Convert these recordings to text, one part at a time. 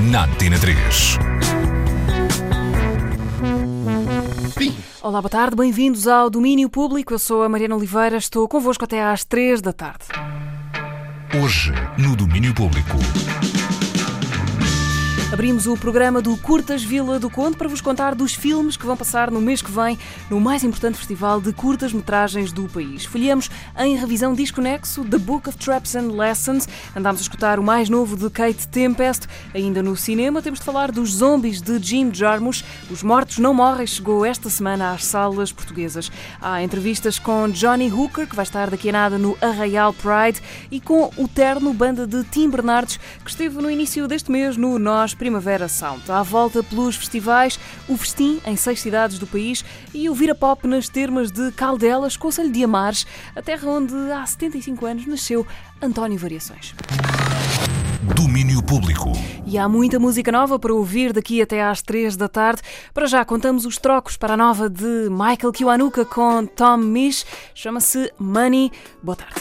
na Antena 3. Fim. Olá, boa tarde, bem-vindos ao Domínio Público. Eu sou a Mariana Oliveira, estou convosco até às 3 da tarde. Hoje, no Domínio Público. Abrimos o programa do Curtas Vila do Conde para vos contar dos filmes que vão passar no mês que vem no mais importante festival de curtas-metragens do país. Folhamos em revisão desconexo The Book of Traps and Lessons. Andámos a escutar o mais novo de Kate Tempest. Ainda no cinema temos de falar dos zombies de Jim Jarmusch. Os Mortos Não Morrem chegou esta semana às salas portuguesas. Há entrevistas com Johnny Hooker, que vai estar daqui a nada no Arraial Pride, e com o terno banda de Tim Bernardes, que esteve no início deste mês no Nós Primavera Sound. À volta pelos festivais, o Festim em seis cidades do país e o Vira Pop nas termas de Caldelas, Conselho de Amares, a terra onde há 75 anos nasceu António Variações. Domínio Público. E há muita música nova para ouvir daqui até às 3 da tarde. Para já contamos os trocos para a nova de Michael Kiwanuka com Tom Misch. Chama-se Money. Boa tarde.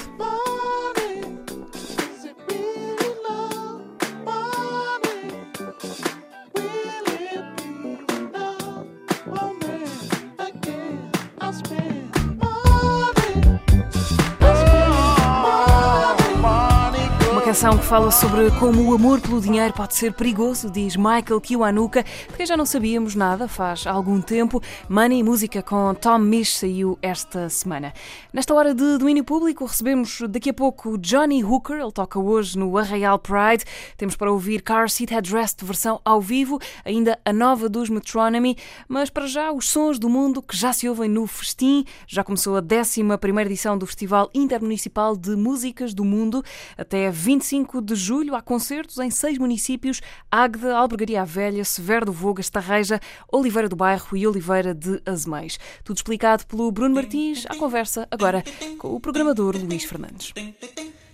Canção que fala sobre como o amor pelo dinheiro pode ser perigoso, diz Michael Kiwanuka, porque já não sabíamos nada faz algum tempo. Money Música com Tom Misch saiu esta semana. Nesta hora de domínio público recebemos daqui a pouco Johnny Hooker, ele toca hoje no Arraial Pride. Temos para ouvir Car Seat Headrest versão ao vivo, ainda a nova dos Metronomy, mas para já os sons do mundo que já se ouvem no Festim. Já começou a 11 edição do Festival Intermunicipal de Músicas do Mundo. Até 25 de julho há concertos em seis municípios: Águeda, Albergaria Velha, Severo do Voga, Estarreja, Oliveira do Bairro e Oliveira de Azeméis. Tudo explicado pelo Bruno Martins, à conversa agora com o programador Luís Fernandes.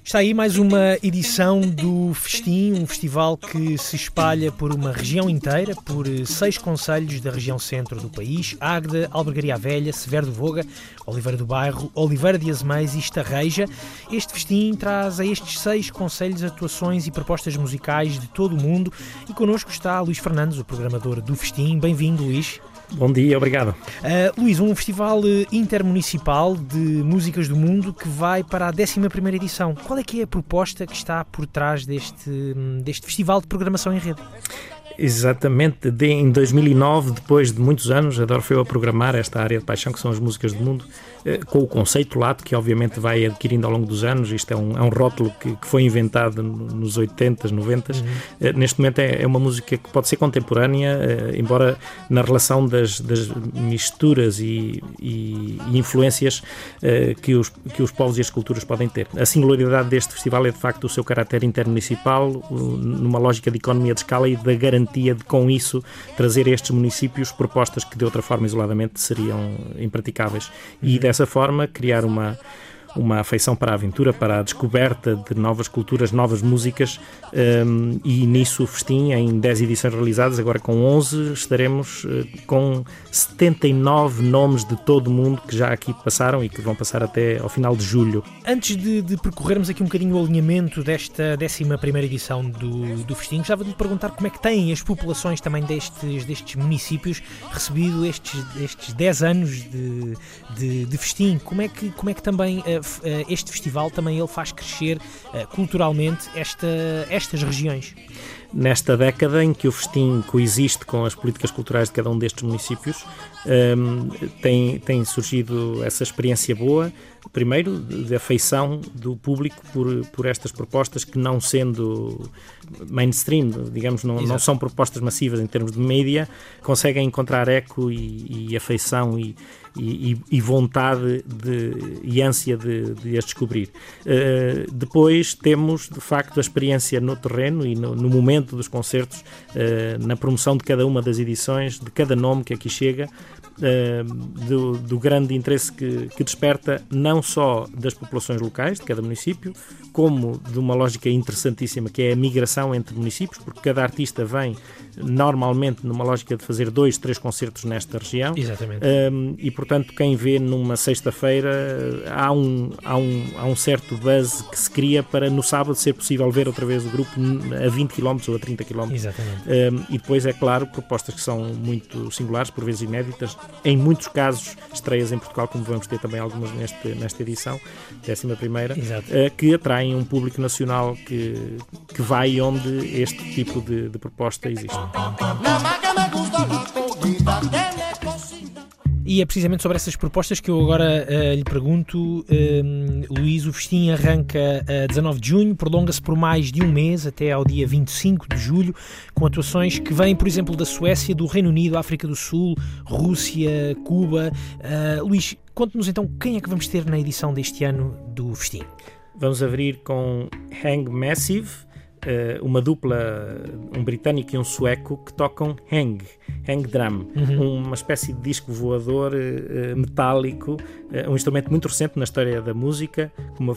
Está aí mais uma edição do Festim, um festival que se espalha por uma região inteira, por seis conselhos da região centro do país: Águeda, Albergaria Velha, Severo do Voga, Oliveira do Bairro, Oliveira de Azeméis e Estarreja. Este festim traz a estes seis conselhos atuações e propostas musicais de todo o mundo e connosco está Luís Fernandes, o programador do festim. Bem-vindo, Luís. Bom dia, obrigado. Uh, Luís, um festival intermunicipal de músicas do mundo que vai para a 11ª edição. Qual é que é a proposta que está por trás deste, deste festival de programação em rede? Exatamente, de, em 2009, depois de muitos anos, a Dorfeu a programar esta área de paixão que são as músicas do mundo, eh, com o conceito lato que obviamente vai adquirindo ao longo dos anos. Isto é um, é um rótulo que, que, foi inventado nos 80s, 90s. Uhum. Eh, neste momento é, é, uma música que pode ser contemporânea, eh, embora na relação das, das misturas e, e, e influências que, os, que os povos e as culturas podem ter. A singularidade deste festival é de facto o seu caráter intermunicipal, numa lógica de economia de escala e da garantia de, com isso, trazer a estes municípios propostas que de outra forma isoladamente seriam impraticáveis. E dessa forma criar uma uma afeição para a aventura, para a descoberta de novas culturas, novas músicas um, e nisso o Festim, em 10 edições realizadas, agora com 11, estaremos uh, com 79 nomes de todo o mundo que já aqui passaram e que vão passar até ao final de julho. Antes de, de percorrermos aqui um bocadinho o alinhamento desta 11 edição do, do Festim, gostava de lhe perguntar como é que têm as populações também destes, destes municípios recebido estes, estes 10 anos de, de, de Festim, como é que, como é que também uh, este festival também ele faz crescer culturalmente esta, estas regiões. Nesta década em que o festim coexiste com as políticas culturais de cada um destes municípios, um, tem, tem surgido essa experiência boa, primeiro, de afeição do público por, por estas propostas que, não sendo mainstream, digamos, não, não são propostas massivas em termos de mídia, conseguem encontrar eco e, e afeição e, e, e, vontade de, e ânsia de, de as descobrir. Uh, depois temos, de facto, a experiência no terreno e no, no momento dos concertos, na promoção de cada uma das edições, de cada nome que aqui chega, do, do, grande interesse que, que, desperta não só das populações locais de cada município, como de uma lógica interessantíssima que é a migração entre municípios, porque cada artista vem normalmente numa lógica de fazer dois, três concertos nesta região. Exatamente. Um, e portanto, quem vê numa sexta-feira há um, há, um, há um certo buzz que se cria para no sábado ser possível ver outra vez o grupo a 20 km ou a 30 km. Exatamente. Um, e depois, é claro, propostas que são muito singulares, por vezes inéditas, em muitos casos, estreias em Portugal, como vamos ter também algumas neste, nesta edição, 11 primeira, uh, que atraem um público nacional que, que vai onde este tipo de, de proposta existe. E é precisamente sobre essas propostas que eu agora uh, lhe pergunto. Uh, Luís, o festim arranca a uh, 19 de junho, prolonga-se por mais de um mês, até ao dia 25 de julho, com atuações que vêm, por exemplo, da Suécia, do Reino Unido, África do Sul, Rússia, Cuba. Eh, Luís, conte-nos então quem é que vamos ter na edição deste ano do festim. Vamos abrir com Hang Massive uh, uma dupla, um britânico e um sueco, que tocam hang, hang drum, uhum. uma espécie de disco voador uh, metálico, uh, um instrumento muito recente na história da música, com uma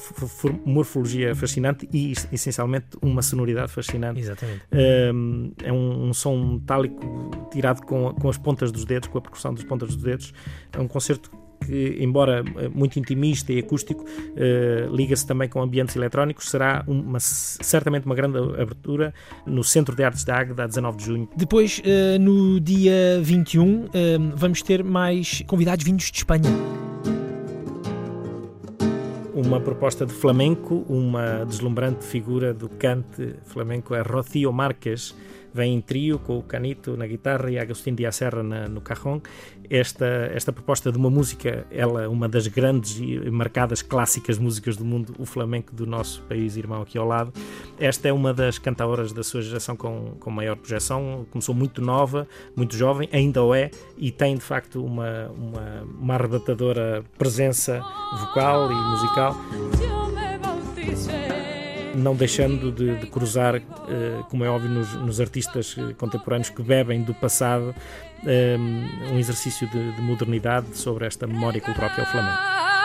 morfologia fascinante e essencialmente uma sonoridade fascinante. Exatamente. Ehm, é um, um, som metálico tirado com, com as pontas dos dedos, com a percussão das pontas dos dedos. É um concerto que, embora eh, muito intimista e acústico, uh, liga-se também com ambientes eletrónicos, será uma, certamente uma grande abertura no Centro de Artes da Águeda, a 19 de junho. Depois, uh, no dia 21, uh, vamos ter mais convidados vindos de Espanha uma proposta de flamenco, uma deslumbrante figura do cante flamenco é Rocío Marques, vem em trio com o Canito na guitarra e Agostinho Dias Serra na, no cajón. Esta, esta proposta de uma música, ela uma das grandes e marcadas clássicas músicas do mundo, o flamenco do nosso país irmão aqui ao lado. Esta é uma das cantadoras da sua geração com, com maior projeção, começou muito nova, muito jovem, ainda o é, e tem de facto uma, uma, uma arrebatadora presença vocal e musical não deixando de, de cruzar, uh, como é óbvio, nos, nos, artistas eh, contemporâneos que bebem do passado, um, exercício de, de modernidade sobre esta memória cultural que é o Flamengo.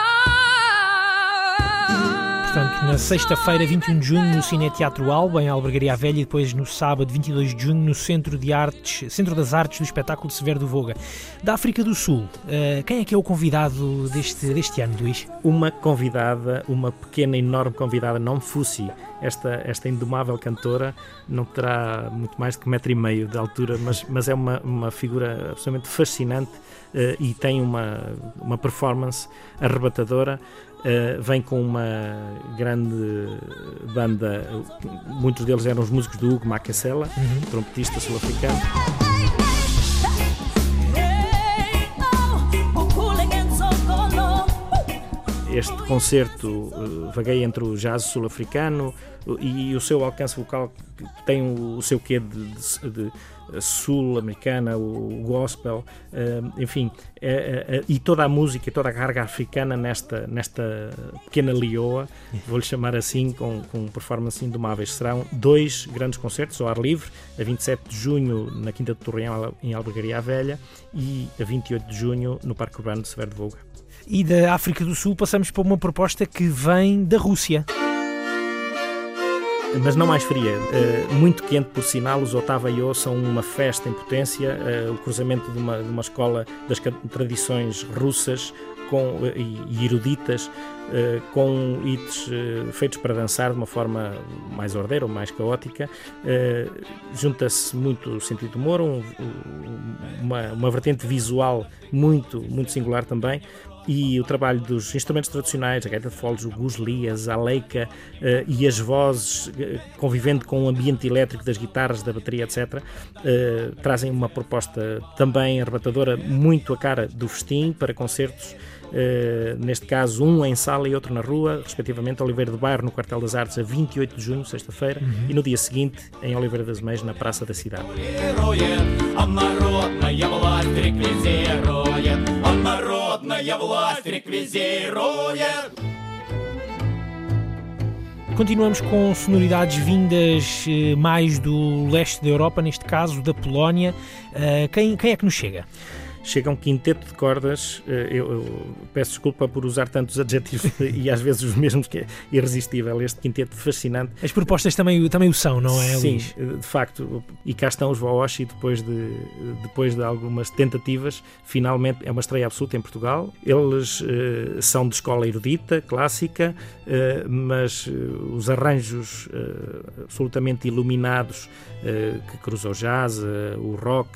Portanto, na sexta-feira, 21 de junho, no Cine Teatro Alba, em Albergaria Velha, e depois no sábado, 22 de junho, no Centro, de Artes, Centro das Artes do Espetáculo Severo do Voga. Da África do Sul, uh, quem é que é o convidado deste, deste ano, Luís? Uma convidada, uma pequena, enorme convidada, não Fussi. Esta, esta indomável cantora não terá muito mais de que metro e meio de altura, mas, mas é uma, uma figura absolutamente fascinante uh, e tem uma, uma performance arrebatadora. Uh, vem com uma grande banda, muitos deles eram os músicos do Hugo Macasela, uhum. trompetista sul-africano. Este concerto uh, vagueia entre o jazz sul-africano e o seu alcance vocal tem o, o seu quê de, de, de sul-americana, o gospel, uh, enfim, uh, uh, e toda a música e toda a carga africana nesta, nesta pequena lioa, vou-lhe chamar assim, com, com performance indomáveis. Serão dois grandes concertos ao ar livre, a 27 de junho na Quinta de Torreão, em Albergaria Velha, e a 28 de junho no Parque Urbano de Severo de Volga. E da África do Sul passamos para uma proposta que vem da Rússia mas não mais fria. Uh, muito quente, por sinal. Os Otava Io são uma festa em potência, uh, o cruzamento de uma, de uma escola das tradições russas com, uh, e, eruditas, com hits feitos para dançar de uma forma mais ordeira ou mais caótica. Junta-se muito o sentido de humor, um, uma, uma vertente visual muito, muito singular também, e o trabalho dos instrumentos tradicionais, a gaita de foles, o gusli, a zaleika uh, e as vozes, uh, convivendo com o ambiente elétrico das guitarras, da bateria, etc., eh, trazem uma proposta também arrebatadora, muito a cara do festim para concertos. Eh, neste caso um em sala e outro na rua, respectivamente Oliveira do Bairro no Quartel das Artes a 28 de junho, sexta-feira, uhum. e no dia seguinte em Oliveira das Meias na Praça da Cidade. Continuamos com sonoridades vindas eh, mais do leste da Europa, neste caso da Polónia. Eh, quem, quem é que nos chega? Chega um quinteto de cordas. Eh, eu, eu, peço desculpa por usar tantos adjetivos e às vezes os mesmos, que é irresistível. Este quinteto fascinante. As propostas também, também o são, não é, Sim, Luís? de facto. E cá estão os Waoshi depois de, depois de algumas tentativas. Finalmente é uma estreia absoluta em Portugal. Eles uh, são de escola erudita, clássica, mas os arranjos absolutamente iluminados que cruzam o jazz, o rock,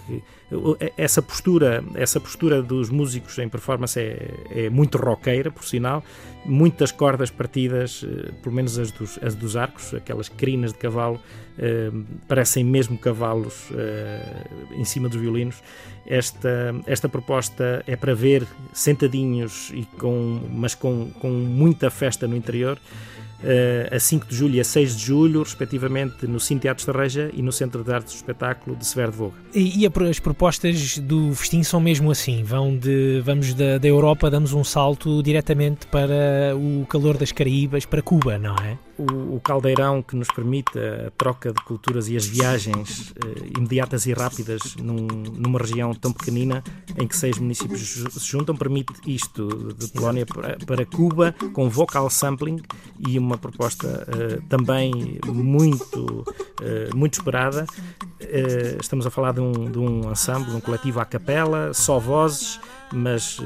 essa postura essa postura dos músicos em performance é, é muito roqueira, por sinal. Muitas cordas partidas, eh, pelo menos as dos, as dos arcos, aquelas crinas de cavalo, eh, parecem mesmo cavalos eh, em cima dos violinos. Esta, esta proposta é para ver sentadinhos, e com, mas com, com muita festa no interior. Eh, a 5 de julho e a 6 de julho, respectivamente, no Cine Teatro Estarreja e no Centro de Artes do Espetáculo de Severo de Voga. E, e, as propostas do festim são mesmo assim? Vão de, vamos da, da Europa, damos um salto diretamente para o calor das Caraíbas, para Cuba, não é? O, o, caldeirão que nos permite a troca de culturas e as viagens eh, imediatas e rápidas num, numa região tão pequenina em que seis municípios se juntam permite isto de Polónia para, para Cuba com vocal sampling e uma proposta eh, também muito eh, muito esperada. Estamos a falar de um, de um ensemble, um coletivo à capela, só vozes mas uh,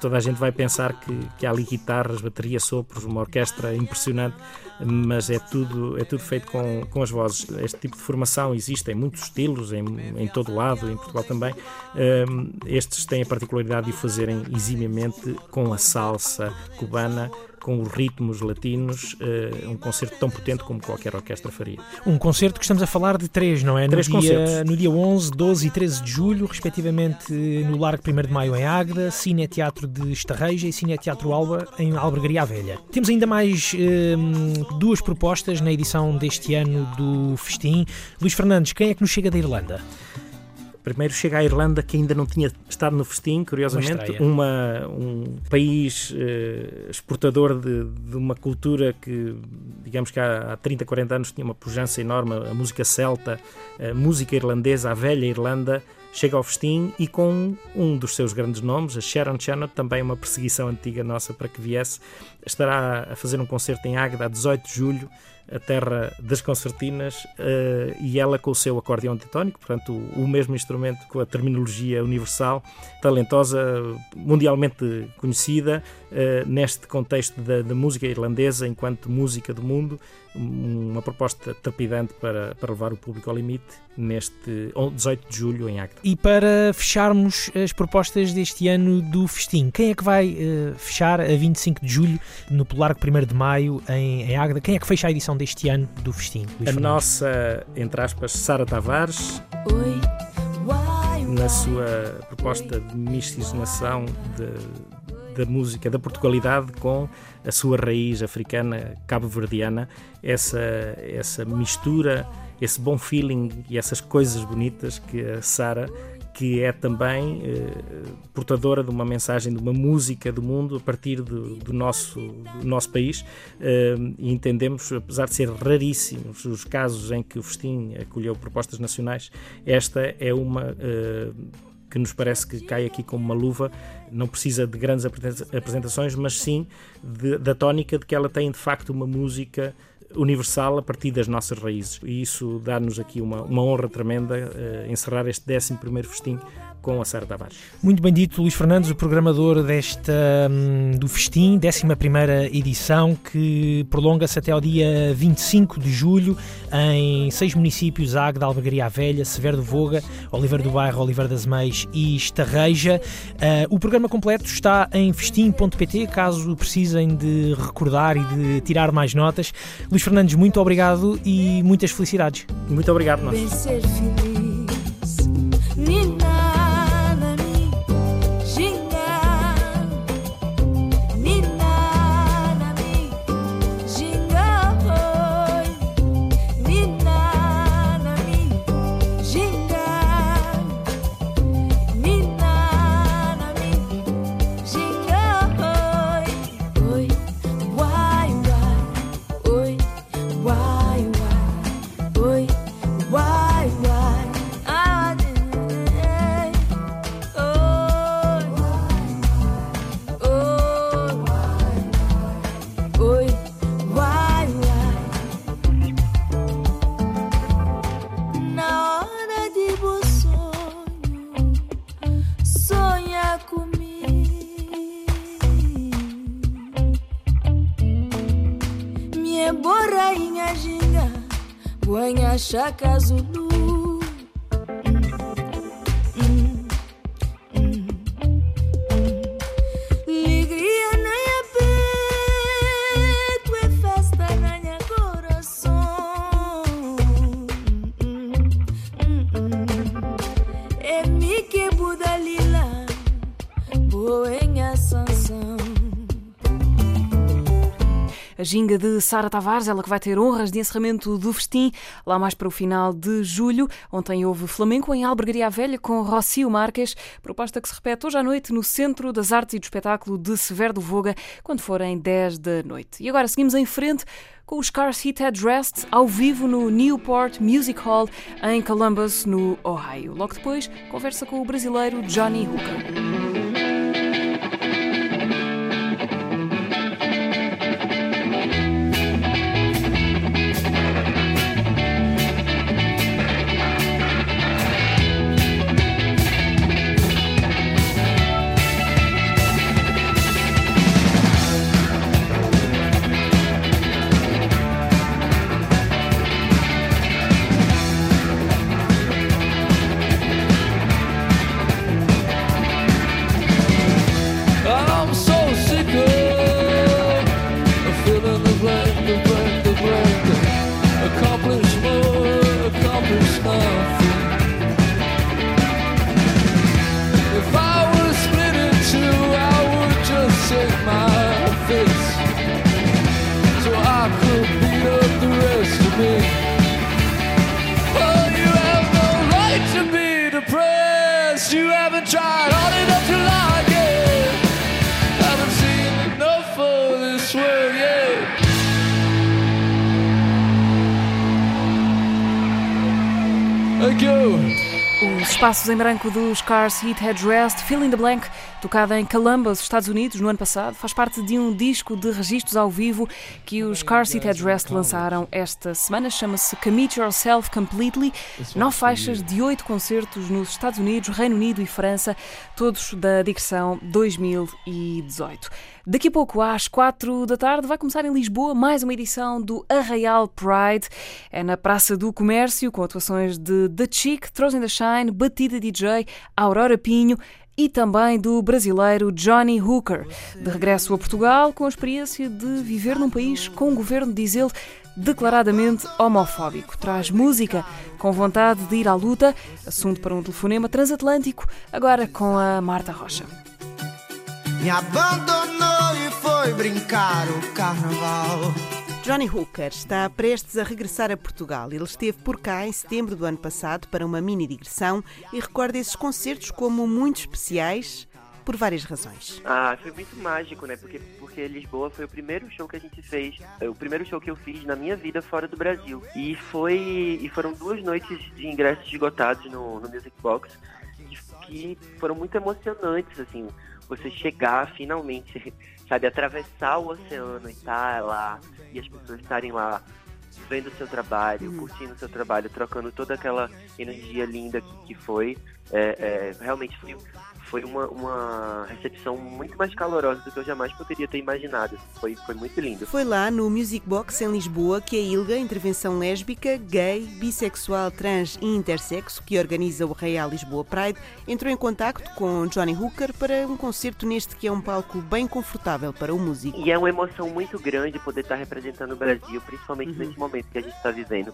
toda a gente vai pensar que, que há ali guitarras, bateria, sopros, uma orquestra impressionante, mas é tudo, é tudo feito com, com as vozes. Este tipo de formação existe em muitos estilos, em, em todo lado, em Portugal também. Uh, estes têm a particularidade de o fazerem eximiamente com a salsa cubana, com os ritmos latinos, uh, um concerto tão potente como qualquer orquestra faria. Um concerto que estamos a falar de três, não é? Três no dia, no dia 11, 12 e 13 de julho, respectivamente no Largo 1 de Maio em Águeda, Cine Teatro de Estarreja e Cine Teatro Alba em Albergaria Velha. Temos ainda mais uh, duas propostas na edição deste ano do Festim. Luís Fernandes, quem é que nos chega da Irlanda? Primeiro chega a Irlanda, que ainda não tinha estado no festim, curiosamente, uma, um país eh, exportador de, de, uma cultura que, digamos que há, há 30, 40 anos tinha uma pujança enorme, a música celta, a música irlandesa, a velha Irlanda, chega ao festim e com um dos seus grandes nomes, a Sharon Chanot, também uma perseguição antiga nossa para que viesse, estará a fazer um concerto em Águeda a 18 de julho, a terra das concertinas, uh, e ela com o seu acordeão antitónico, portanto, o, o, mesmo instrumento com a terminologia universal, talentosa, mundialmente conhecida, uh, neste contexto da, da, música irlandesa enquanto música do mundo, uma proposta trepidante para, para levar o público ao limite neste 18 de julho em Acta. E para fecharmos as propostas deste ano do Festim, quem é que vai uh, fechar a 25 de julho no Polarco 1 de Maio em, em Águeda? Quem é que fecha a edição deste ano do Festim? Luís a Fernandes? nossa, entre aspas, Sara Tavares. Oi. Na sua proposta de miscigenação de, da música da Portugalidade com a sua raiz africana cabo-verdiana, essa, essa mistura, esse bom feeling e essas coisas bonitas que a Sara que é também eh, portadora de uma mensagem, de uma música do mundo a partir do, do nosso, do nosso país eh, e entendemos, apesar de ser raríssimos os casos em que o Festim acolheu propostas nacionais, esta é uma eh, que nos parece que cai aqui como uma luva, não precisa de grandes apresentações, mas sim de, da tónica de que ela tem de facto uma música universal a partir das nossas raízes. E isso dá-nos aqui uma, uma honra tremenda uh, encerrar este 11 festim com a Sara Tavares. Muito bem dito, Luís Fernandes, o programador desta hum, do Festim, 11 edição, que prolonga-se até ao dia 25 de julho em seis municípios: Águeda, Albergaria Velha, Severo do Voga, Oliveira do Bairro, Oliveira das Meias e Estarreja. Uh, o programa completo está em festim.pt, caso precisem de recordar e de tirar mais notas. Luís Fernandes, muito obrigado e muitas felicidades. Muito obrigado, nós. Chaka ginga de Sara Tavares, ela que vai ter honras de encerramento do festim, lá mais para o final de julho. Ontem houve flamenco em Albergaria Velha com Rocio Marques, proposta que se repete hoje à noite no Centro das Artes e do Espetáculo de Severo do Voga, quando forem 10 da noite. E agora seguimos em frente com os Cars Hit Headrest ao vivo no Newport Music Hall em Columbus, no Ohio. Logo depois, conversa com o brasileiro Johnny Hooker. Os espaços em branco dos Cars Hit Headrest, Fill in the Blank, tocada em Columbus, Estados Unidos, no ano passado, faz parte de um disco de registros ao vivo que os Cars Hit Headrest lançaram esta semana. Chama-se Commit Yourself Completely. Nove faixas de oito concertos nos Estados Unidos, Reino Unido e França, todos da digressão 2018. Daqui a pouco, às quatro da tarde, vai começar em Lisboa mais uma edição do Arraial Pride. É na Praça do Comércio, com atuações de The Chic, Throws in the Shine, Batida DJ, Aurora Pinho e também do brasileiro Johnny Hooker. De regresso a Portugal, com a experiência de viver num país com um governo, diz ele, declaradamente homofóbico. Traz música com vontade de ir à luta, assunto para um telefonema transatlântico, agora com a Marta Rocha. Me abandonou e foi brincar o carnaval. Johnny Hooker está prestes a regressar a Portugal. Ele esteve por cá em setembro do ano passado para uma mini digressão e recorda esses concertos como muito especiais por várias razões. Ah, foi muito mágico, né? Porque, porque Lisboa foi o primeiro show que a gente fez, é, o primeiro show que eu fiz na minha vida fora do Brasil. E foi e foram duas noites de ingressos esgotados no, no Music Box que, foram muito emocionantes, assim. Você chegar finalmente, sabe, atravessar o oceano e estar lá e as pessoas estarem lá vendo o seu trabalho, curtindo o seu trabalho, trocando toda aquela energia linda que, que foi. É, é, realmente foi, foi uma, uma recepção muito mais calorosa do que eu jamais poderia ter imaginado. Foi, foi muito lindo. Foi lá no Music Box em Lisboa que a ILGA, Intervenção Lésbica, Gay, Bissexual, Trans e Intersexo, que organiza o Real Lisboa Pride, entrou em contacto com Johnny Hooker para um concerto neste que é um palco bem confortável para o músico. E é uma emoção muito grande poder estar representando o Brasil, principalmente Uhum. nesse momento que a gente está vivendo,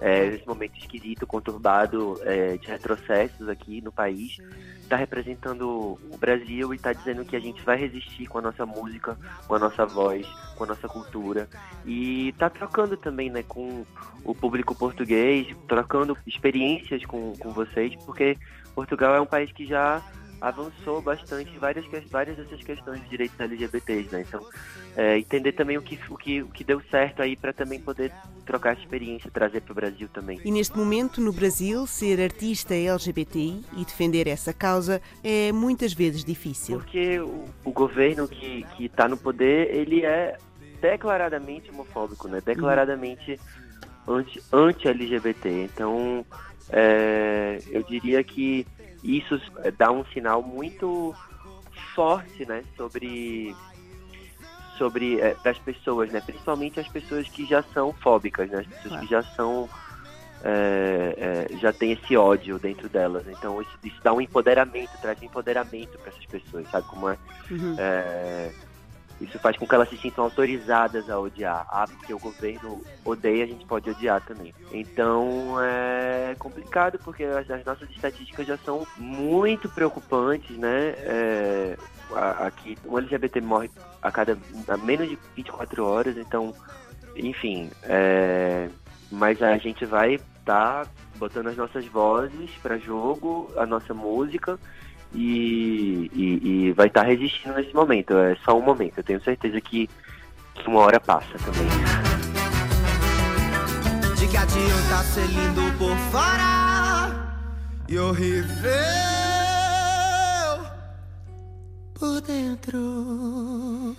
é, nesse momento esquisito, conturbado é, de retrocessos aqui no país. Está representando o Brasil e está dizendo que a gente vai resistir com a nossa música, com a nossa voz, com a nossa cultura. E está trocando também né, com o público português, trocando experiências com, com vocês, porque Portugal é um país que já avançou bastante várias, várias dessas questões de direitos LGBTs, né? Então, é, entender também o que, o, que, o que deu certo aí para também poder trocar experiência trazer para o Brasil também. E neste momento, no Brasil, ser artista LGBTI e defender essa causa é muitas vezes difícil. Porque o, o governo que que está no poder, ele é declaradamente homofóbico, né? Declaradamente anti- anti-LGBT. então, é, eu diria que isso é, dá um sinal muito forte, né? Sobre sobre é, das pessoas, né? Principalmente as pessoas que já são fóbicas, né? As pessoas que já são é, é, já tem esse ódio dentro delas. Então isso, isso dá um empoderamento, traz um empoderamento para essas pessoas, sabe como é? Uhum. Isso faz com que elas se sintam autorizadas a odiar. Ah, porque o governo odeia, a gente pode odiar também. Então é complicado porque as, as nossas estatísticas já são muito preocupantes, né? É, aqui um LGBT morre a cada a menos de 24 horas, então, enfim, é, mas a gente vai estar botando as nossas vozes para jogo, a nossa música e, e- e vai estar resistindo nesse momento. É só um momento. Eu tenho certeza que, que uma hora passa também. De que adianta ser lindo por fora e horrível por dentro.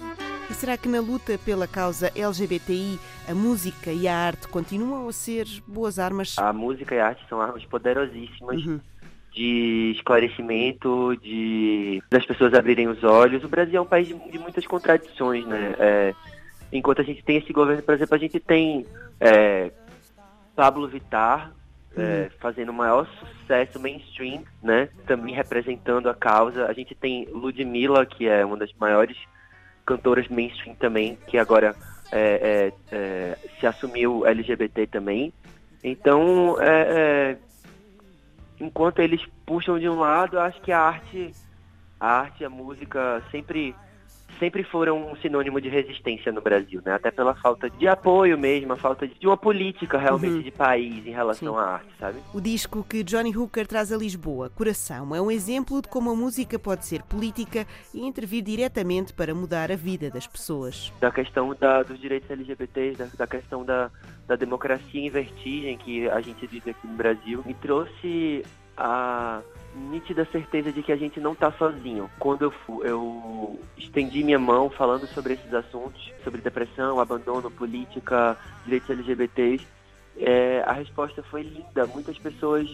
E será que na luta pela causa LGBTI a música e a arte continuam a ser boas armas? A música e a arte são armas poderosíssimas Uhum. De esclarecimento, de das pessoas abrirem os olhos. O Brasil é um país de, de muitas contradições, né? É, enquanto a gente tem esse governo, por exemplo, a gente tem é, Pablo Vittar é, fazendo o maior sucesso mainstream, né? Também representando a causa. A gente tem Ludmilla, que é uma das maiores cantoras mainstream também, que agora é, é, é, se assumiu LGBT também. Então, é, enquanto eles puxam de um lado, eu acho que a arte, a arte a música sempre, sempre foram um sinônimo de resistência no Brasil, né? Até pela falta de apoio mesmo, a falta de uma política realmente Uhum. de país em relação Sim. à arte, sabe? O disco que Johnny Hooker traz a Lisboa, Coração, é um exemplo de como a música pode ser política e intervir diretamente para mudar a vida das pessoas. da questão da- dos direitos LGBTs, da, da questão da, da democracia em vertigem que a gente vive aqui no Brasil, me trouxe a nítida certeza de que a gente não está sozinho. Quando eu, eu estendi minha mão falando sobre esses assuntos, sobre depressão, abandono, política, direitos LGBTs, é, a resposta foi linda. Muitas pessoas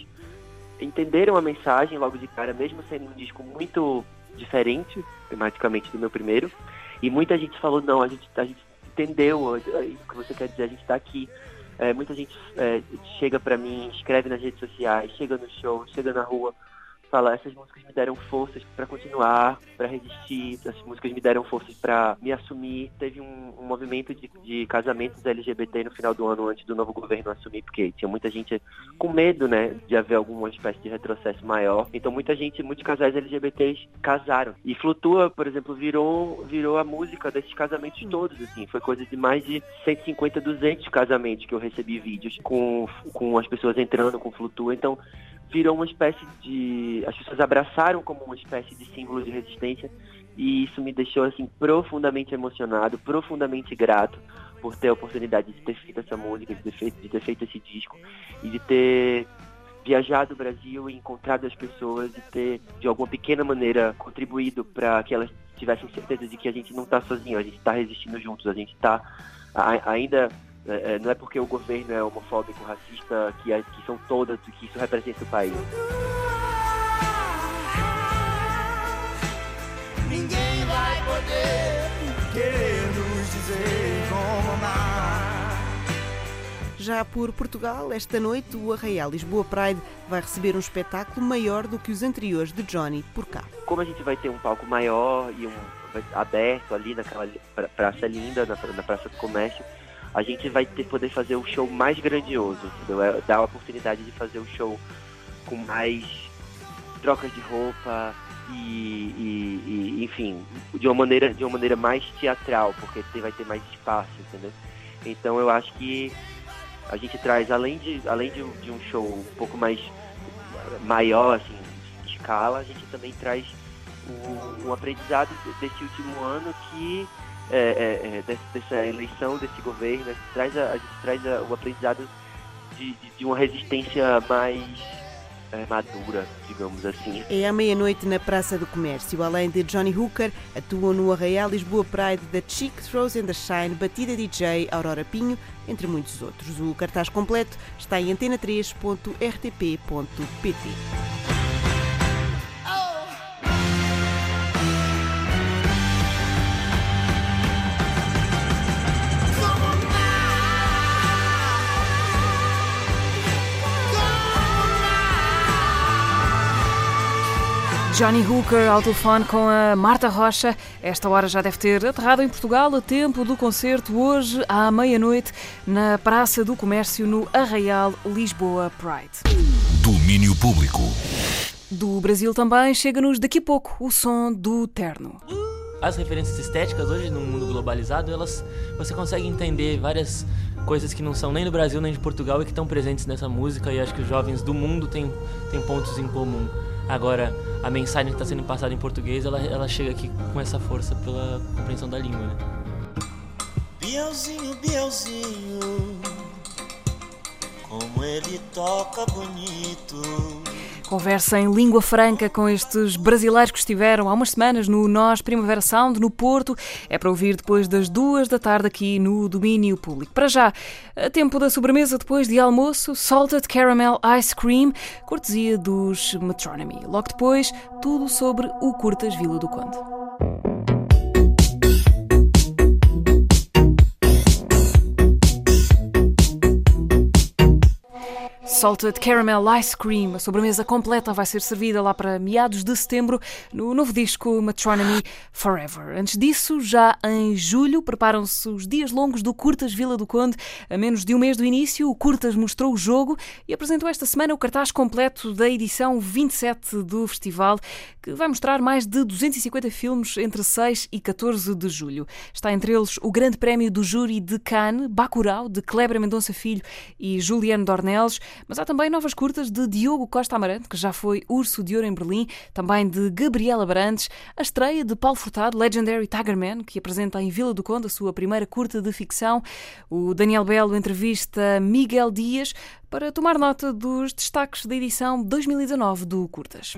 entenderam a mensagem logo de cara, mesmo sendo um disco muito diferente, tematicamente, do meu primeiro. E muita gente falou, não, a gente, a gente entendeu o que você quer dizer, a gente está aqui. É, muita gente é, chega pra mim, escreve nas redes sociais, chega no show, chega na rua, fala, essas músicas me deram forças pra continuar, pra resistir, essas músicas me deram forças pra me assumir. Teve um, um movimento de, de casamentos LGBT no final do ano, antes do novo governo assumir, porque tinha muita gente com medo, né, de haver alguma espécie de retrocesso maior. Então muita gente, muitos casais LGBTs casaram. E Flutua, por exemplo, virou, virou a música desses casamentos todos, assim. Foi coisa de mais de 150, 200 casamentos que eu recebi vídeos com, com as pessoas entrando com Flutua. Então virou uma espécie de... As pessoas abraçaram como uma espécie de símbolo de resistência e isso me deixou, assim, profundamente emocionado, profundamente grato por ter a oportunidade de ter feito essa música, de ter feito, de ter feito esse disco e de ter viajado o Brasil e encontrado as pessoas e ter, de alguma pequena maneira, contribuído para que elas tivessem certeza de que a gente não está sozinho, a gente está resistindo juntos, a gente está ainda. é, é, não é porque o governo é homofóbico, racista, que, é- que são todas, que isso representa o país. Ninguém vai poder querer nos dizer como amar. Já por Portugal, esta noite o Arraial Lisboa Pride vai receber um espetáculo maior do que os anteriores de Johnny por cá. como a gente vai ter um palco maior e um vai- aberto ali naquela praça linda, na, pra- na Praça do Comércio, a gente vai ter poder fazer o show mais grandioso, entendeu? É, Dar a oportunidade de fazer o show com mais trocas de roupa e, e- e, enfim, de uma maneira de uma maneira mais teatral, porque te- vai ter mais espaço, entendeu? Então eu acho que a gente traz além de além de, de um show um pouco mais maior assim de escala, a gente também traz um, um aprendizado desse último ano que é, é, é, desse- dessa eleição desse governo, a gente traz, a, a gente traz a- o aprendizado de, de- de uma resistência mais madura, digamos assim. É à meia-noite na Praça do Comércio. Além de Johnny Hooker, atuam no Arraial Lisboa Pride da Chic, Throws and the Shine, Batida DJ, Aurora Pinho, entre muitos outros. O cartaz completo está em antena3.rtp.pt. Johnny Hooker ao telefone com a Marta Rocha. Esta hora já deve ter aterrado em Portugal a tempo do concerto hoje à meia-noite na Praça do Comércio no Arraial Lisboa Pride. Domínio público. Do Brasil também chega-nos daqui a pouco o som do terno. As referências estéticas hoje no mundo globalizado, elas você consegue entender várias coisas que não são nem do Brasil nem de Portugal e que estão presentes nessa música e acho que os jovens do mundo têm, têm pontos em comum. Agora, a mensagem que está sendo passada em português, ela, ela chega aqui com essa força pela compreensão da língua, né? Bielzinho, Bielzinho, como ele toca bonito. Conversa em língua franca com estes brasileiros que estiveram há umas semanas no Nós Primavera Sound, no Porto. É para ouvir depois das duas da tarde aqui no domínio público. Para já, a tempo da sobremesa depois de almoço, Salted Caramel Ice Cream, cortesia dos Metronomy. Logo depois, tudo sobre o Curtas Vila do Conde. Salted Caramel Ice Cream. A sobremesa completa vai ser servida lá para meados de setembro no novo disco Metronomy Forever. Antes disso, já em julho, preparam-se os dias longos do Curtas Vila do Conde. A menos de um mês do início, o Curtas mostrou o jogo e apresentou esta semana o cartaz completo da edição 27 do festival, que vai mostrar mais de 250 filmes entre 6 e 14 de julho. Está entre eles o Grande Prémio do Júri de Cannes, Bacurau, de Kleber Mendonça Filho e Juliano Dornelis, mas há também novas curtas de Diogo Costa Amarante, que já foi Urso de Ouro em Berlim, também de Gabriela Brandes, a estreia de Paulo Furtado, Legendary Tigerman, que apresenta em Vila do Conde a sua primeira curta de ficção. O Daniel Belo entrevista Miguel Dias para tomar nota dos destaques da edição 2019 do Curtas.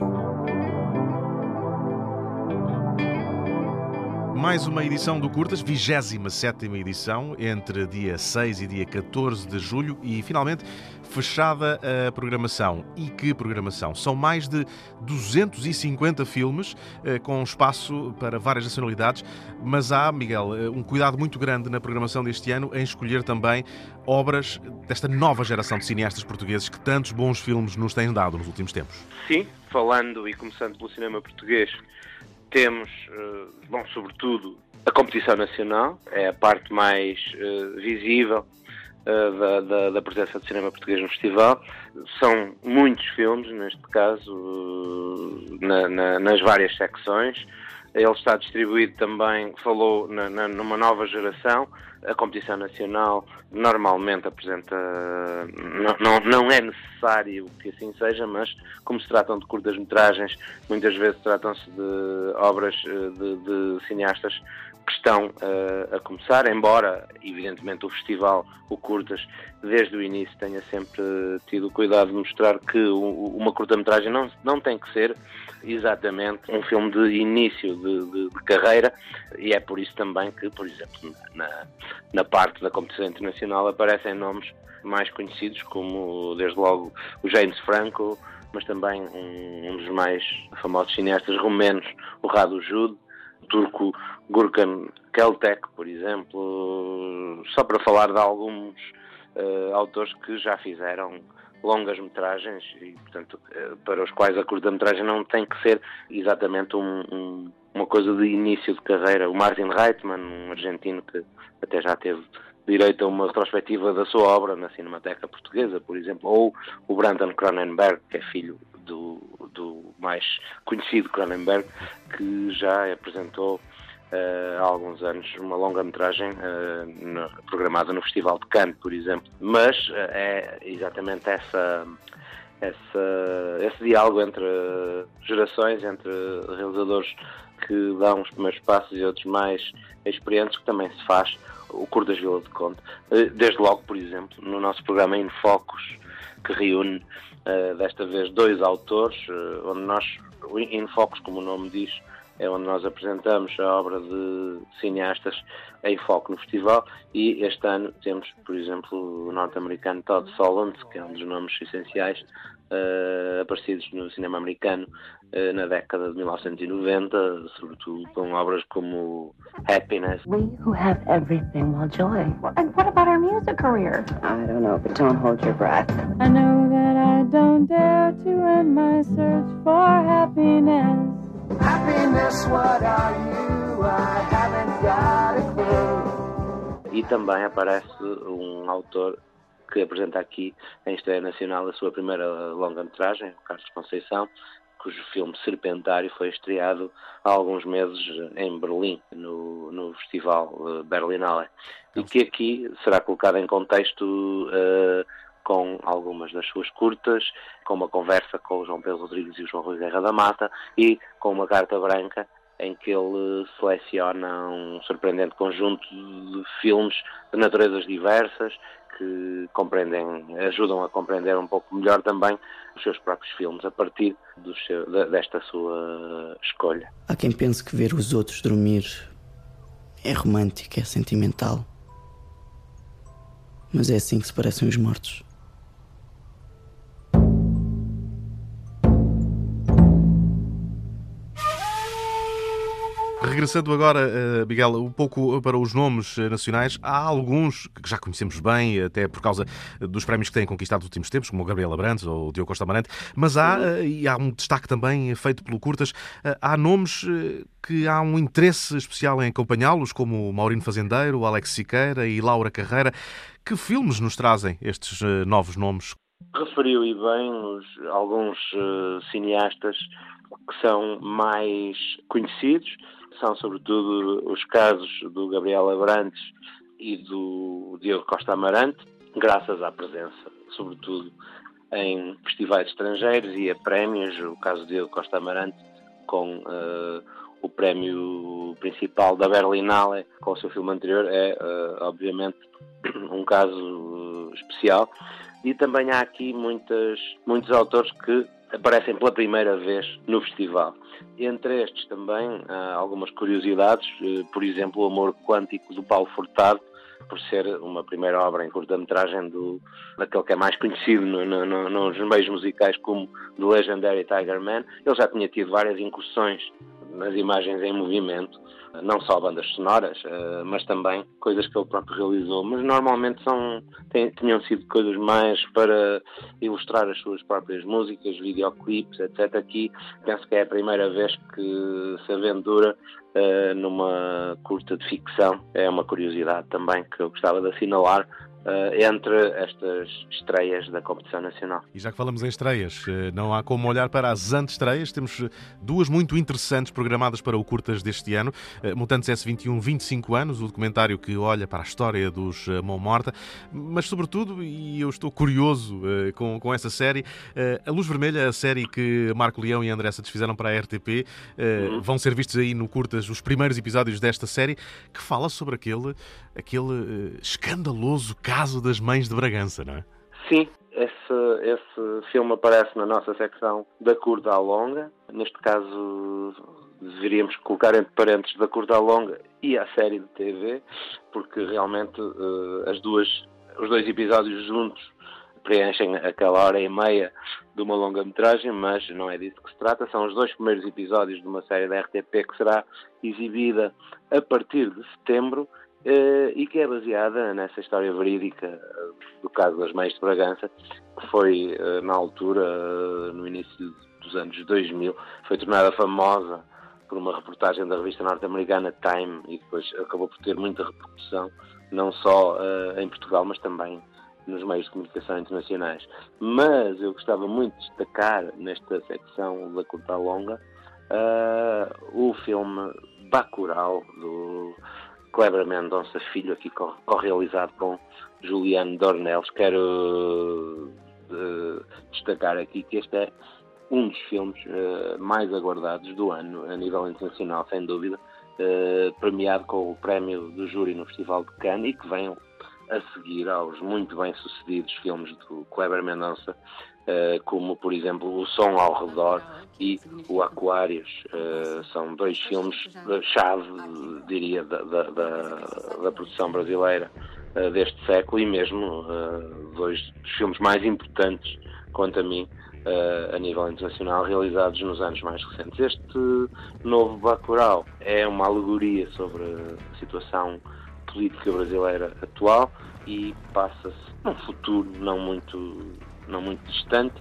Mais uma edição do Curtas, 27 edição, entre dia 6 e dia 14 de julho e finalmente fechada a programação. E que programação? São mais de 250 filmes eh, com espaço para várias nacionalidades, mas há, Miguel, eh, um cuidado muito grande na programação deste ano em escolher também obras desta nova geração de cineastas portugueses que tantos bons filmes nos têm dado nos últimos tempos. Sim, falando e começando pelo cinema português, temos, eh, bom, sobretudo, a competição nacional, é a parte mais uh, visível uh, da, da, da, presença de cinema português no festival. São muitos filmes, neste caso, na, na, nas várias secções. Ele está distribuído também, falou na, numa nova geração. A competição nacional normalmente apresenta. Não, não, não, é necessário que assim seja, mas como se tratam de curtas-metragens, muitas vezes tratam-se de obras de, de cineastas que estão uh, a começar, embora, evidentemente, o festival, o Curtas, desde o início tenha sempre tido cuidado de mostrar que o, uma curta-metragem não, não tem que ser exatamente um filme de início de, de, de, carreira e é por isso também que, por exemplo, na, na parte da competição internacional aparecem nomes mais conhecidos como, desde logo, o James Franco, mas também um, um dos mais famosos cineastas romenos, o Radu Jude, turco Gurkan Keltek, por exemplo, só para falar de alguns uh, autores que já fizeram longas metragens e, portanto, uh, para os quais a curta-metragem não tem que ser exatamente um, um, uma coisa de início de carreira. O Martin Reitman, um argentino que até já teve direito a uma retrospectiva da sua obra na Cinemateca Portuguesa, por exemplo, ou o Brandon Cronenberg, que é filho do, do mais conhecido Cronenberg, que já apresentou uh, há alguns anos uma longa-metragem uh, programada no Festival de Cannes, por exemplo. Mas uh, é exatamente essa, essa, esse diálogo entre gerações, entre realizadores que dão os primeiros passos e outros mais experientes, que também se faz o Curtas Vila de Conde. Desde logo, por exemplo, no nosso programa Infocos, que reúne desta vez dois autores, uh, onde nós, Infocos, como o nome diz, é onde nós apresentamos a obra de cineastas em foco no festival e este ano temos, por exemplo, o norte-americano Todd Solondz, que é um dos nomes essenciais uh, aparecidos no cinema americano uh, na década de 1990, sobretudo com obras como Happiness. We who have everything will joy. And what about our music career? I don't know, but don't hold your breath. I know that I don't dare to end my search for happiness. Just what are you? I haven't got a clue. E também aparece um autor que apresenta aqui em estreia nacional a sua primeira longa-metragem, Carlos Conceição, cujo filme Serpentário foi estreado há alguns meses em Berlim, no, no festival eh, Berlinale, e que aqui será colocado em contexto eh, com algumas das suas curtas, com uma conversa com o João Pedro Rodrigues e o João Rui Guerra da Mata e com uma carta branca em que ele seleciona um surpreendente conjunto de filmes de naturezas diversas que compreendem, ajudam a compreender um pouco melhor também os seus próprios filmes a partir seu- desta sua escolha. Há quem pense que ver os outros dormir é romântico, é sentimental. Mas é assim que se parecem os mortos. Regressando agora, eh, Miguel, um pouco para os nomes eh, nacionais, há alguns que já conhecemos bem, até por causa dos prémios que têm conquistado nos últimos tempos, como o Gabriel Abrantes ou o Diogo Costa Amarante, mas há, eh, e há um destaque também feito pelo Curtas, eh, há nomes eh, que há um interesse especial em acompanhá-los, como o Maurino Fazendeiro, o Alex Siqueira e Laura Carreira. Que filmes nos trazem estes eh, novos nomes? Referiu e bem os- alguns eh, cineastas que são mais conhecidos, são sobretudo os casos do Gabriel Abrantes e do Diogo Costa Amarante, graças à presença, sobretudo, em festivais estrangeiros e a prémios, o caso do Diogo Costa Amarante com eh, o prémio principal da Berlinale com o seu filme anterior é, eh, obviamente, um caso eh, especial. E também há aqui muitas, muitos autores que aparecem pela primeira vez no festival. Entre estes também há algumas curiosidades, eh, por exemplo, o Amor Quântico do Paulo Furtado, por ser uma primeira obra em curta-metragem do daquele que é mais conhecido no, no, no, nos meios musicais como The Legendary Tiger Man. Ele já tinha tido várias incursões nas imagens em movimento, não só bandas sonoras, eh, mas também coisas que ele próprio realizou. Mas normalmente são, têm- tinham sido coisas mais para ilustrar as suas próprias músicas, videoclipes, etc. Aqui penso que é a primeira vez que se aventura eh, numa curta de ficção. É uma curiosidade também que eu gostava de assinalar entre estas estreias da competição nacional. E já que falamos em estreias, eh, não há como olhar para as antestreias. Temos eh, duas muito interessantes programadas para o Curtas deste ano. Eh, Mutantes S21, 25 anos, o documentário que olha para a história dos eh, Mão Morta. Mas, sobretudo, e eu estou curioso eh, com, com essa série, eh, A Luz Vermelha, a série que Marco Leão e André Santos fizeram para a RTP, eh, vão ser vistos aí no Curtas os primeiros episódios desta série, que fala sobre aquele, aquele eh, escandaloso caso das mães de Bragança, não é? Sim, esse, esse filme aparece na nossa secção da curta à longa. Neste caso, deveríamos colocar entre parênteses da curta à longa e a série de TV, porque realmente eh, as duas, os dois episódios juntos preenchem aquela hora e meia de uma longa-metragem, mas não é disso que se trata. São os dois primeiros episódios de uma série da RTP que será exibida a partir de setembro e que é baseada nessa história verídica eh, do caso das Mães de Bragança, que foi, eh, na altura, eh, no início dos anos 2000, foi tornada famosa por uma reportagem da revista norte-americana Time e depois acabou por ter muita repercussão, não só eh, em Portugal, mas também nos meios de comunicação internacionais. Mas eu gostava muito de destacar nesta secção da curta longa eh, o filme Bacurau, do Kleber Mendonça Filho, aqui co- co-realizado com Juliano Dornelis. Quero eh, destacar aqui que este é um dos filmes eh, mais aguardados do ano, a nível internacional, sem dúvida, eh, premiado com o prémio do júri no Festival de Cannes e que vem a seguir aos muito bem-sucedidos filmes do Kleber Mendonça, eh, como, por exemplo, O Som ao Redor e O Aquários. Eh, são dois filmes-chave, diria, da, da, da- produção brasileira eh, deste século e mesmo eh, dois dos filmes mais importantes, quanto a mim, eh, a nível internacional, realizados nos anos mais recentes. Este novo Bacurau é uma alegoria sobre a situação política brasileira atual e passa-se num futuro não muito, não muito distante,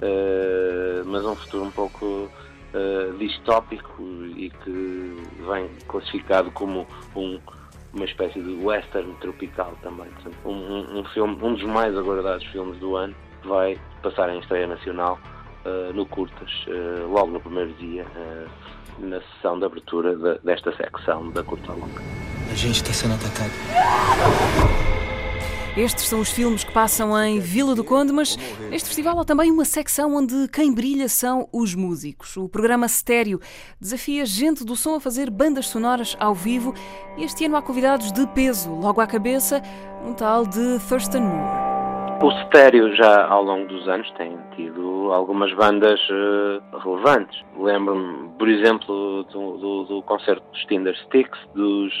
eh, mas um futuro um pouco uh, distópico e que vem classificado como um, uma espécie de western tropical também. Portanto, um, um, um filme, um dos mais aguardados filmes do ano, vai passar em estreia nacional uh, no Curtas, uh, logo no primeiro dia, na sessão de abertura de, desta secção da Curta Longa. A gente está sendo atacado. Estes são os filmes que passam em Vila do Conde, mas neste festival há também uma secção onde quem brilha são os músicos. O programa Stéreo desafia gente do som a fazer bandas sonoras ao vivo e este ano há convidados de peso. Logo à cabeça, um tal de Thurston Moore. O Stereo já ao longo dos anos tem tido algumas bandas uh, relevantes. Lembro-me, por exemplo, do, do, do, concerto dos Tinder Sticks, dos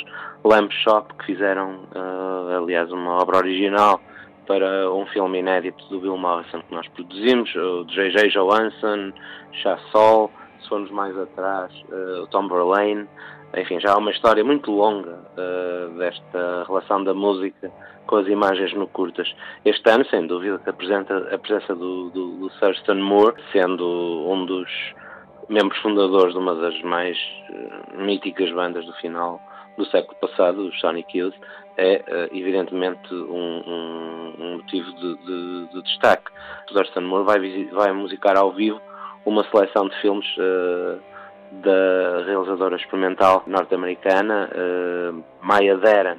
Lamp Shop, que fizeram, uh, aliás, uma obra original para um filme inédito do Bill Morrison que nós produzimos, o J.J. Johansson, Chassol, se formos mais atrás, uh, o Tom Verlaine. Enfim, já há uma história muito longa desta relação da música com as imagens no curtas. Este ano, sem dúvida, que apresenta a presença do, do, do Thurston Moore, sendo um dos membros fundadores de uma das mais uh, míticas bandas do final do século passado, os Sonic Youth, é uh, evidentemente um, um, um motivo de, de, de, destaque. Thurston Moore vai, vai musicar ao vivo uma seleção de filmes uh, da realizadora experimental norte-americana Maya Deren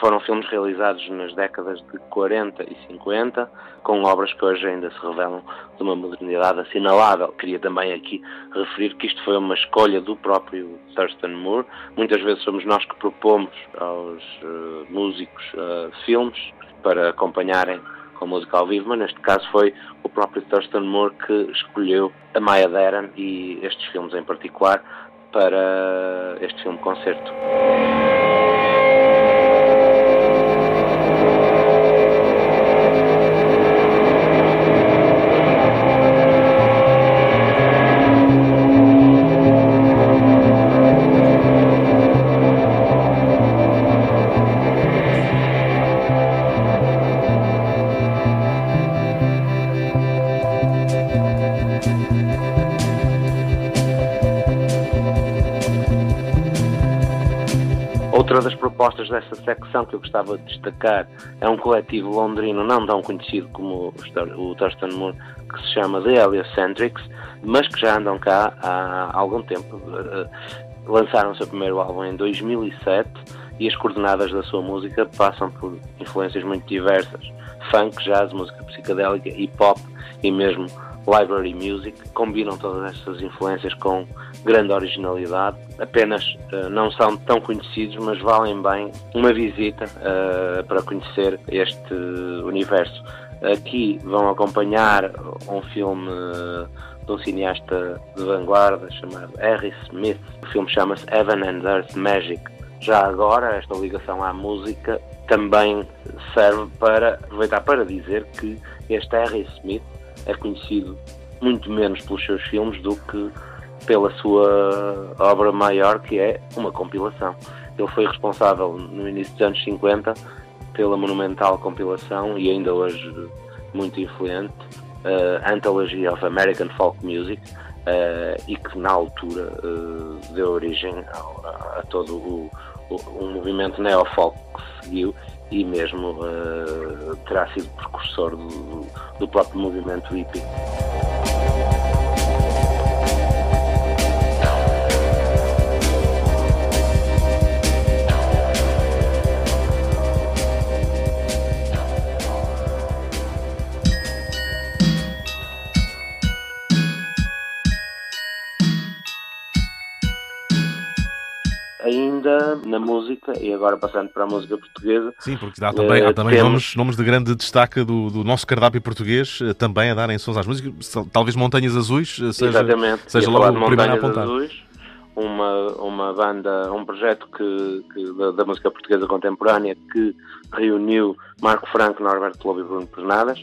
foram filmes realizados nas décadas de 40 e 50, com obras que hoje ainda se revelam de uma modernidade assinalável. Queria também aqui referir que isto foi uma escolha do próprio Thurston Moore. Muitas vezes somos nós que propomos aos uh, músicos uh, filmes para acompanharem com música ao vivo, mas neste caso foi o próprio Thurston Moore que escolheu a Maya Deren e estes filmes em particular para este filme concerto. Dessa secção que eu gostava de destacar é um coletivo londrino não tão conhecido como o Thurston Moore, que se chama The Heliocentrics, mas que já andam cá há algum tempo. Eh, lançaram o seu primeiro álbum em 2007 e as coordenadas da sua música passam por influências muito diversas: funk, jazz, música psicadélica, hip hop e mesmo library music, combinam todas estas influências com grande originalidade. Apenas uh, não são tão conhecidos, mas valem bem uma visita uh, para conhecer este universo. Aqui vão acompanhar um filme uh, de um cineasta de vanguarda chamado Harry Smith. O filme chama-se Heaven and Earth Magic. Já agora, esta ligação à música também serve para aproveitar para dizer que este Harry Smith é conhecido muito menos pelos seus filmes do que pela sua obra maior, que é uma compilação. Ele foi responsável no início dos anos 50 pela monumental compilação e ainda hoje muito influente uh, Anthology of American Folk Music uh, e que na altura uh, deu origem a, a todo o, o, um movimento neofolk que seguiu e mesmo uh, terá sido precursor do, do próprio movimento hippie. Ainda na música, e agora passando para a música portuguesa. Sim, porque há também, há também temos... nomes, nomes de grande destaque do, do nosso cardápio português eh, também a darem sons às músicas, talvez Montanhas Azuis eh, seja, Exatamente. seja logo o primeiro a apontar. Azuis, uma, uma banda, um projeto que, que da, da, música portuguesa contemporânea que reuniu Marco Franco, Norberto Lobo e Bruno Pernadas.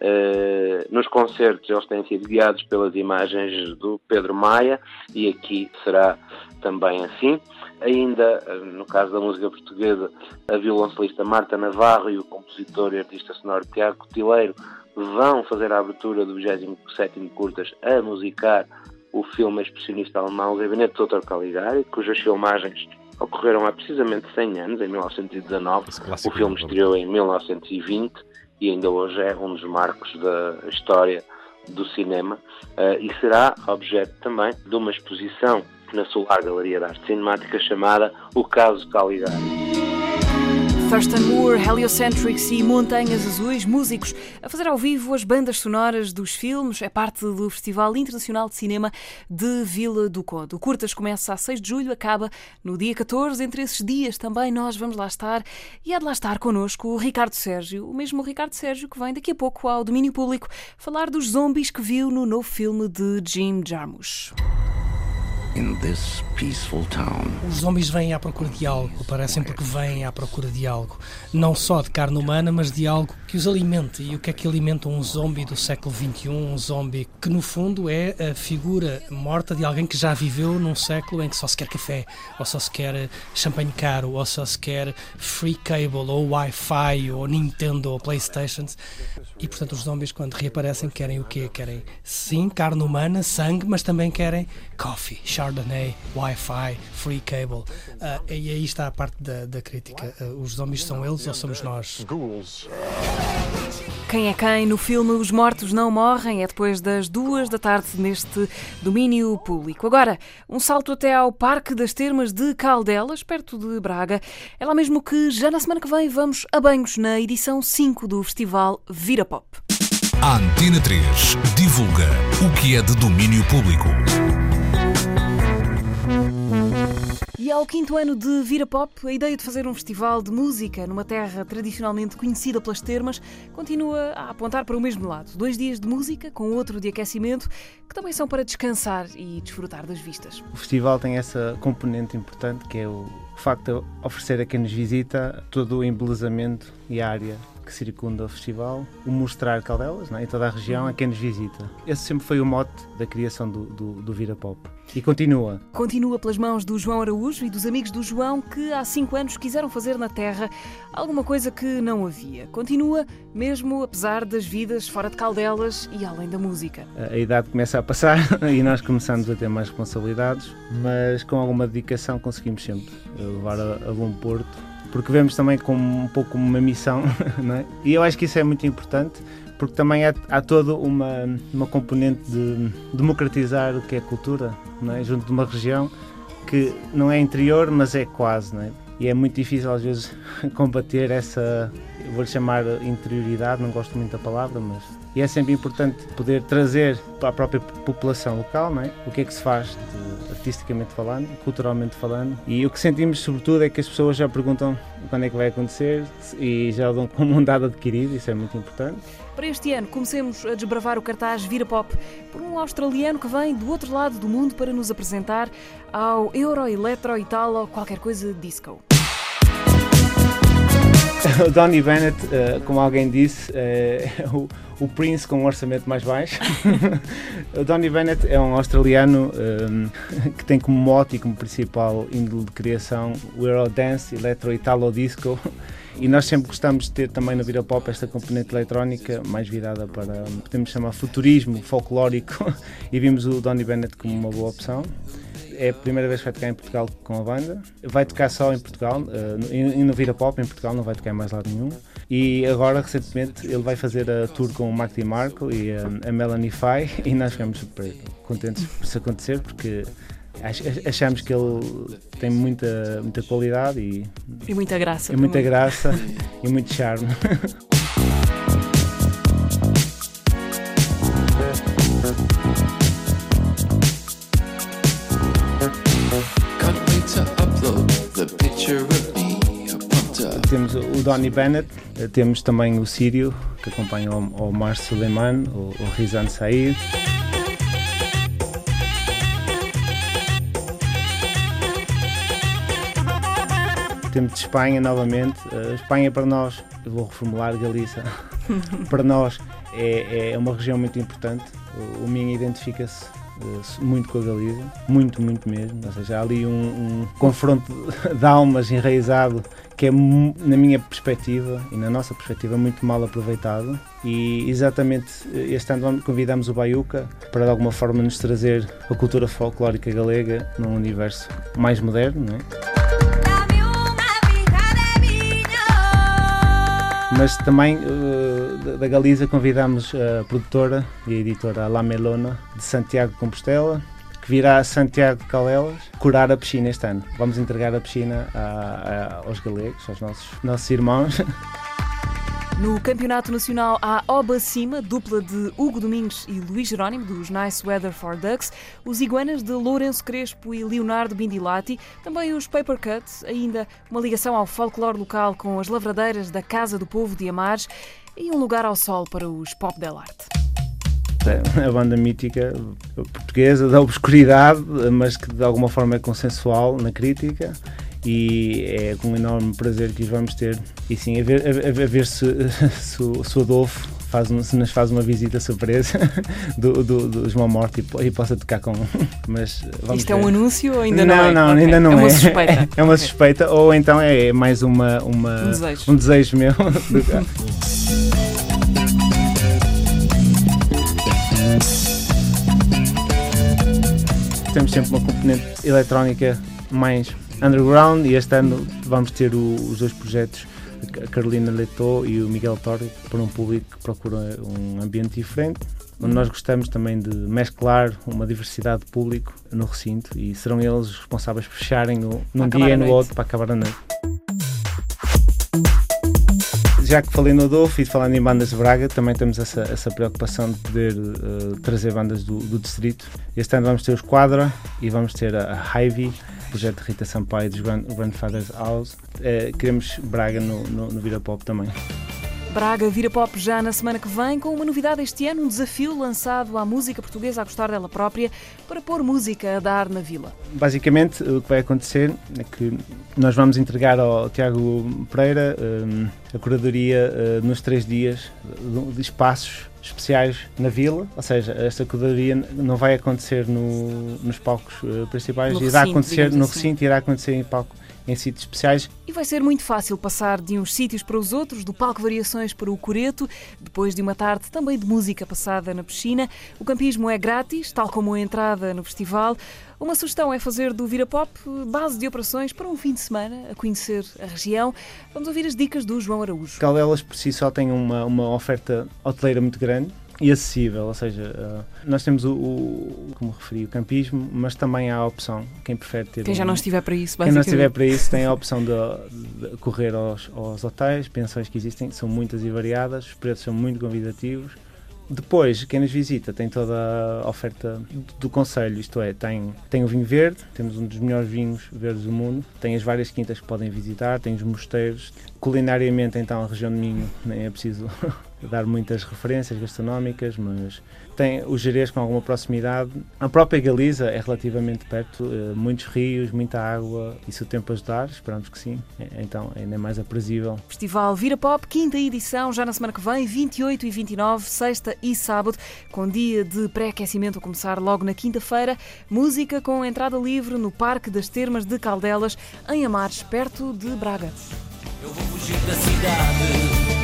Uh, nos concertos eles têm sido guiados pelas imagens do Pedro Maia e aqui será também assim. Ainda, eh, no caso da música portuguesa, a violoncelista Marta Navarro e o compositor e artista sonoro Tiago Cotileiro vão fazer a abertura do 27º Curtas a musicar o filme expressionista alemão Gabinete do Dr. Caligari, cujas filmagens ocorreram há precisamente 100 anos, em 1919. O filme estreou em 1920 e ainda hoje é um dos marcos da história do cinema uh, e será objeto também de uma exposição na Solar Galeria de Arte Cinemática chamada O Caso Caligari. Thurston Moore, Heliocentrics e Montanhas Azuis, músicos a fazer ao vivo as bandas sonoras dos filmes, é parte do Festival Internacional de Cinema de Vila do Conde. O Curtas começa a 6 de julho, acaba no dia 14. Entre esses dias também nós vamos lá estar e há de lá estar connosco o Ricardo Sérgio, o mesmo Ricardo Sérgio que vem daqui a pouco ao domínio público falar dos zombies que viu no novo filme de Jim Jarmusch. Os zombies vêm à procura de algo, parecem porque vêm à procura de algo. Não só de carne humana, mas de algo que os alimente. E o que é que alimenta um zombie do século XXI? Um zombie que, no fundo, é a figura morta de alguém que já viveu num século em que só se quer café, ou só se quer champanhe caro, ou só se quer free cable, ou Wi-Fi, ou Nintendo, ou Playstations. E, portanto, os zombies, quando reaparecem, querem o quê? Querem, sim, carne humana, sangue, mas também querem coffee, Chardonnay, Wi-Fi, free cable. Uh, e aí está a parte da, da crítica. Uh, os zombies são eles ou somos nós? Quem é quem no filme Os Mortos Não Morrem é depois das duas da tarde neste domínio público. Agora, um salto até ao Parque das Termas de Caldelas, perto de Braga. É lá mesmo que já na semana que vem vamos a banhos na edição 5 do festival Vira Pop. A Antena 3 divulga o que é de domínio público. E ao quinto ano de Vira Pop, a ideia de fazer um festival de música numa terra tradicionalmente conhecida pelas termas continua a apontar para o mesmo lado. Dois dias de música com outro de aquecimento, que também são para descansar e desfrutar das vistas. O festival tem essa componente importante que é o facto de oferecer a quem nos visita todo o embelezamento e a área que circunda o festival, o mostrar Caldelas né, e toda a região a quem nos visita. Esse sempre foi o mote da criação do, do, do Vira Pop. E continua. Continua pelas mãos do João Araújo e dos amigos do João que há cinco anos quiseram fazer na Terra alguma coisa que não havia. Continua mesmo apesar das vidas fora de Caldelas e além da música. A idade começa a passar e nós começamos a ter mais responsabilidades, mas com alguma dedicação conseguimos sempre levar a, a bom porto porque vemos também como um pouco uma missão, não é? E eu acho que isso é muito importante, porque também há, há toda uma, uma componente de democratizar o que é cultura, não é? Junto de uma região que não é interior, mas é quase, não é? E é muito difícil às vezes combater essa, vou-lhe chamar interioridade, não gosto muito da palavra, mas e é sempre importante poder trazer para a própria população local é? o que é que se faz de, artisticamente falando, culturalmente falando e o que sentimos sobretudo é que as pessoas já perguntam quando é que vai acontecer e já dão como um dado adquirido, isso é muito importante. Para este ano, comecemos a desbravar o cartaz Vira Pop por um australiano que vem do outro lado do mundo para nos apresentar ao Euro, Electro, Italo, qualquer coisa disco. O Donny Bennett, uh, como alguém disse, é o, o, Prince com um orçamento mais baixo. o Donny Bennett é um australiano um, que tem como mote e como principal índole de criação o Eurodance, Electro Italo Disco. E nós sempre gostamos de ter também no Vira Pop esta componente eletrónica mais virada para, podemos chamar, futurismo folclórico. e vimos o Donny Bennett como uma boa opção é a primeira vez que vai tocar em Portugal com a banda. Vai tocar só em Portugal, uh, e no Vira Pop em Portugal, não vai tocar em mais lado nenhum. E agora, recentemente, ele vai fazer a tour com o Mark DiMarco e a, a Melanie Fay, e nós ficamos super contentes por isso acontecer, porque achamos que ele tem muita, muita qualidade e, e muita graça. E muita graça e muito charme. o Donny Bennett, temos também o Sírio, que acompanha o Omar Suleiman, o, o Rizan Said. Temos de Espanha novamente. A Espanha para nós, eu vou reformular Galiza, para nós é, é uma região muito importante. O Minho identifica-se eh, muito com a Galiza, muito, muito mesmo. Ou seja, há ali um, um confronto de almas enraizado que é, na minha perspectiva e na nossa perspectiva, muito mal aproveitado. E exatamente este ano convidamos o Baiuca para de alguma forma nos trazer a cultura folclórica galega num universo mais moderno, não é? Mas também eh, da- Galiza convidamos a produtora e a editora La Melona de Santiago de Compostela, virá Santiago de Calelas curar a piscina este ano. Vamos entregar a piscina a- a- aos galegos, aos nossos, nossos irmãos. No Campeonato Nacional há Oba Cima, dupla de Hugo Domingos e Luís Jerónimo, dos Nice Weather for Ducks, os Iguanas de Lourenço Crespo e Leonardo Bindilati, também os Paper Cuts, ainda uma ligação ao folclore local com as lavradeiras da Casa do Povo de Amares e um lugar ao sol para os Pop Del Arte. É a banda mítica portuguesa da obscuridade, mas que de alguma forma é consensual na crítica. E é com um enorme prazer que os vamos ter. E sim, a ver, a, a ver se, se, o- se o Adolfo faz, um- se nos faz uma visita surpresa do, do, do João Morte e, e possa tocar com. Mas vamos Isto é um ver. anúncio ou ainda não, não é? Não, Ok. ainda não é. é. uma suspeita. É, é uma suspeita, ou então é mais uma, uma, Um desejo. um desejo meu. temos sempre uma componente eletrónica mais underground e este ano vamos ter o- os dois projetos, a Carolina Leto e o Miguel Torre, para um público que procura um ambiente diferente. Onde nós gostamos também de mesclar uma diversidade de público no recinto e serão eles os responsáveis por fecharem o, num dia e no outro para acabar a noite. Já que falei no Adolfo e falando em bandas de Braga, também temos essa, essa preocupação de poder eh, trazer bandas do, do distrito. Este ano vamos ter os Quadra e vamos ter a, a projeto de Rita Sampaio dos Grand, Grandfather's House. Eh, queremos Braga no, no, no Vira Pop também. Braga vira pop já na semana que vem com uma novidade este ano, um desafio lançado à música portuguesa a gostar dela própria para pôr música a dar na vila. Basicamente, o que vai acontecer é que nós vamos entregar ao Tiago Pereira hum, a curadoria uh, nos três dias de, espaços especiais na vila, ou seja, esta curadoria não vai acontecer no- nos palcos uh, principais, No irá recinto, acontecer no assim. recinto, irá acontecer em palco em sítios especiais. E vai ser muito fácil passar de uns sítios para os outros, do palco Variações para o Coreto, depois de uma tarde também de música passada na piscina. O campismo é grátis, tal como a entrada no festival. Uma sugestão é fazer do Vira Pop base de operações para um fim de semana, a conhecer a região. Vamos ouvir as dicas do João Araújo. Caldelas por si só tem uma, uma oferta hoteleira muito grande e acessível, ou seja, uh, nós temos o, o- como referi, o campismo, mas também há a opção, quem prefere ter Quem já um- não estiver para isso, Quem não estiver para isso tem a opção de, de correr aos, aos hotéis, pensões que existem, são muitas e variadas, os preços são muito convidativos. Depois, quem nos visita tem toda a oferta do, do Conselho, isto é, tem, tem o vinho verde, temos um dos melhores vinhos verdes do mundo, tem as várias quintas que podem visitar, tem os mosteiros. Culinariamente, então, a região de Minho, nem é preciso dar muitas referências gastronómicas, mas tem o Jerez com alguma proximidade. A própria Galiza é relativamente perto, eh, muitos rios, muita água, e se o tempo ajudar, esperamos que sim, eh, então ainda é mais aprazível. Festival Vira Pop, quinta edição, já na semana que vem, 28 e 29, sexta e sábado, com dia de pré-aquecimento a começar logo na quinta-feira. Música com entrada livre no Parque das Termas de Caldelas, em Amares, perto de Braga. Eu vou fugir da cidade.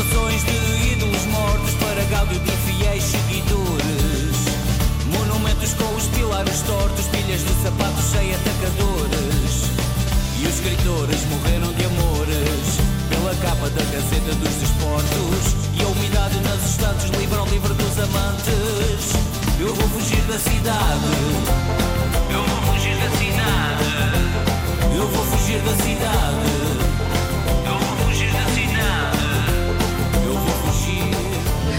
Citações de ídolos mortos para gáudio de fiéis seguidores. Monumentos com os pilares tortos, pilhas de sapatos sem atacadores. E os escritores morreram de amores pela capa da Gazeta dos Desportos. E a umidade nas estantes livra o livro dos amantes. Eu vou fugir da cidade. Eu vou fugir da cidade. Eu vou fugir da cidade.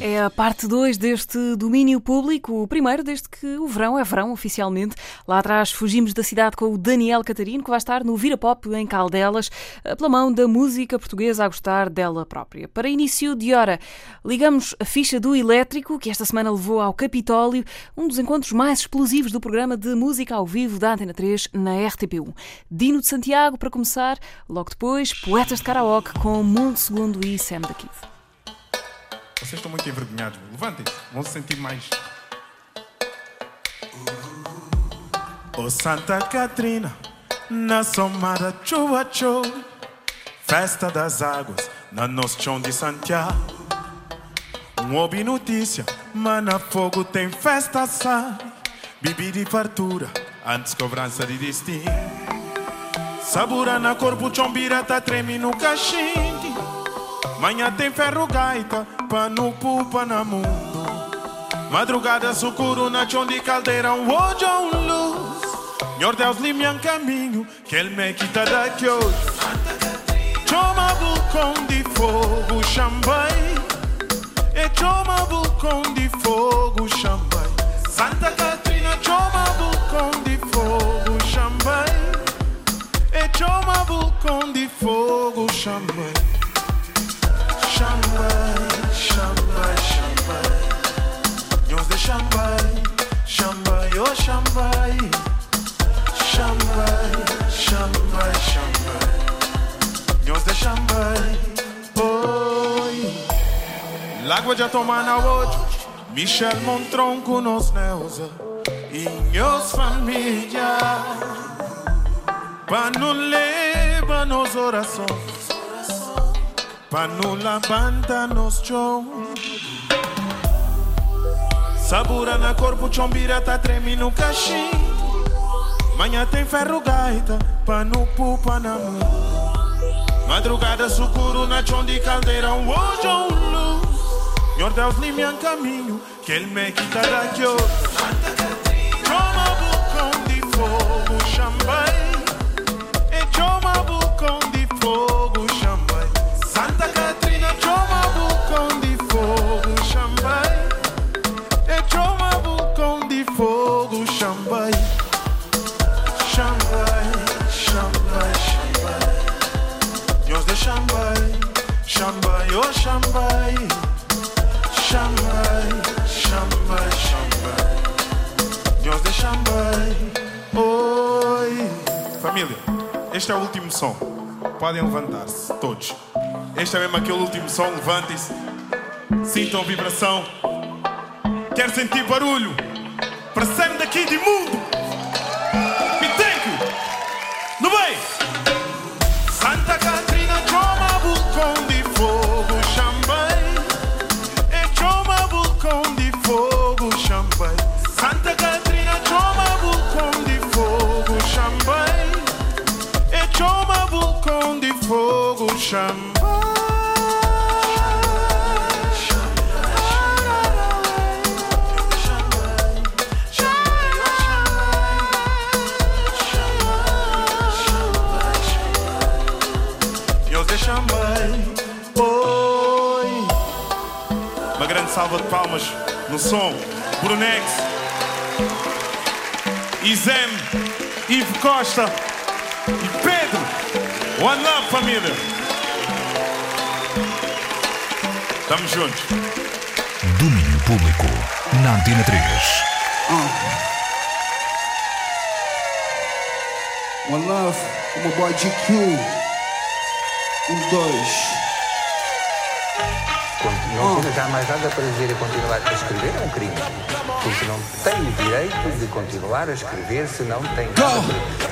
É a parte 2 deste domínio público, o primeiro desde que o verão é verão oficialmente. Lá atrás fugimos da cidade com o Daniel Catarino, que vai estar no Vira Pop em Caldelas, pela mão da música portuguesa a gostar dela própria. Para início de hora, ligamos a ficha do Elétrico, que esta semana levou ao Capitólio, um dos encontros mais explosivos do programa de música ao vivo da Antena 3 na RTP1. Dino de Santiago para começar, logo depois, Poetas de Karaoke com Mundo Segundo e Sam da Kid. Vocês estão muito envergonhados. Levantem-se, vão se sentir mais. Ô Santa Catrina, na somada chuva show, festa das águas, na nosso chão de Santiago. Um ouvi notícia, mana fogo tem festa sai, bibi de fartura, antes cobrança de destino. Sabura na corpo, chombira tá treme no cachimbo. Manhã tem ferro gaita, pano pupa na mundo. Madrugada sucuro na chão de caldeira, um hoje um luz. Senhor Deus, limia caminho, que ele me quita daqui hoje. Chama vulcão de fogo, chambai. E chama vulcão de fogo, chambai. Santa Catrina, chama vulcão de fogo, chambai. E chama vulcão de fogo, chambai. Chambai, chambai, chambai. Deus de chambai, chambai, oh chambai. Chambai, chambai, chambai. Deus de chambai, oi. L'água já toma na hoje. Michel Montronco nos neusa. E meus família. Para não levar nos orações. Para não levantar nos chão. Sabura na corpo, chombira tá treme no cachimbo. Manhã tem ferro gaita, pano pupa na mão. Madrugada sucuro na chão de caldeira, um hoje um luz. Senhor Deus, limia caminho, que ele me quita daqui hoje. Este é o último som. Podem levantar-se, todos. Este é mesmo aquele último som, levantem-se. Sintam a vibração. Quero sentir barulho. Para daqui de mundo. E thank. No bem. No som. Brunex, Izem, Ivo Costa e Pedro. One love, família. Estamos juntos. Domínio Público na Antena 3. One Love, o boy GQ. Um, dois. Não tira já mais nada para dizer e continuar a escrever é um crime. Porque não tem o direito de continuar a escrever se não tem nada para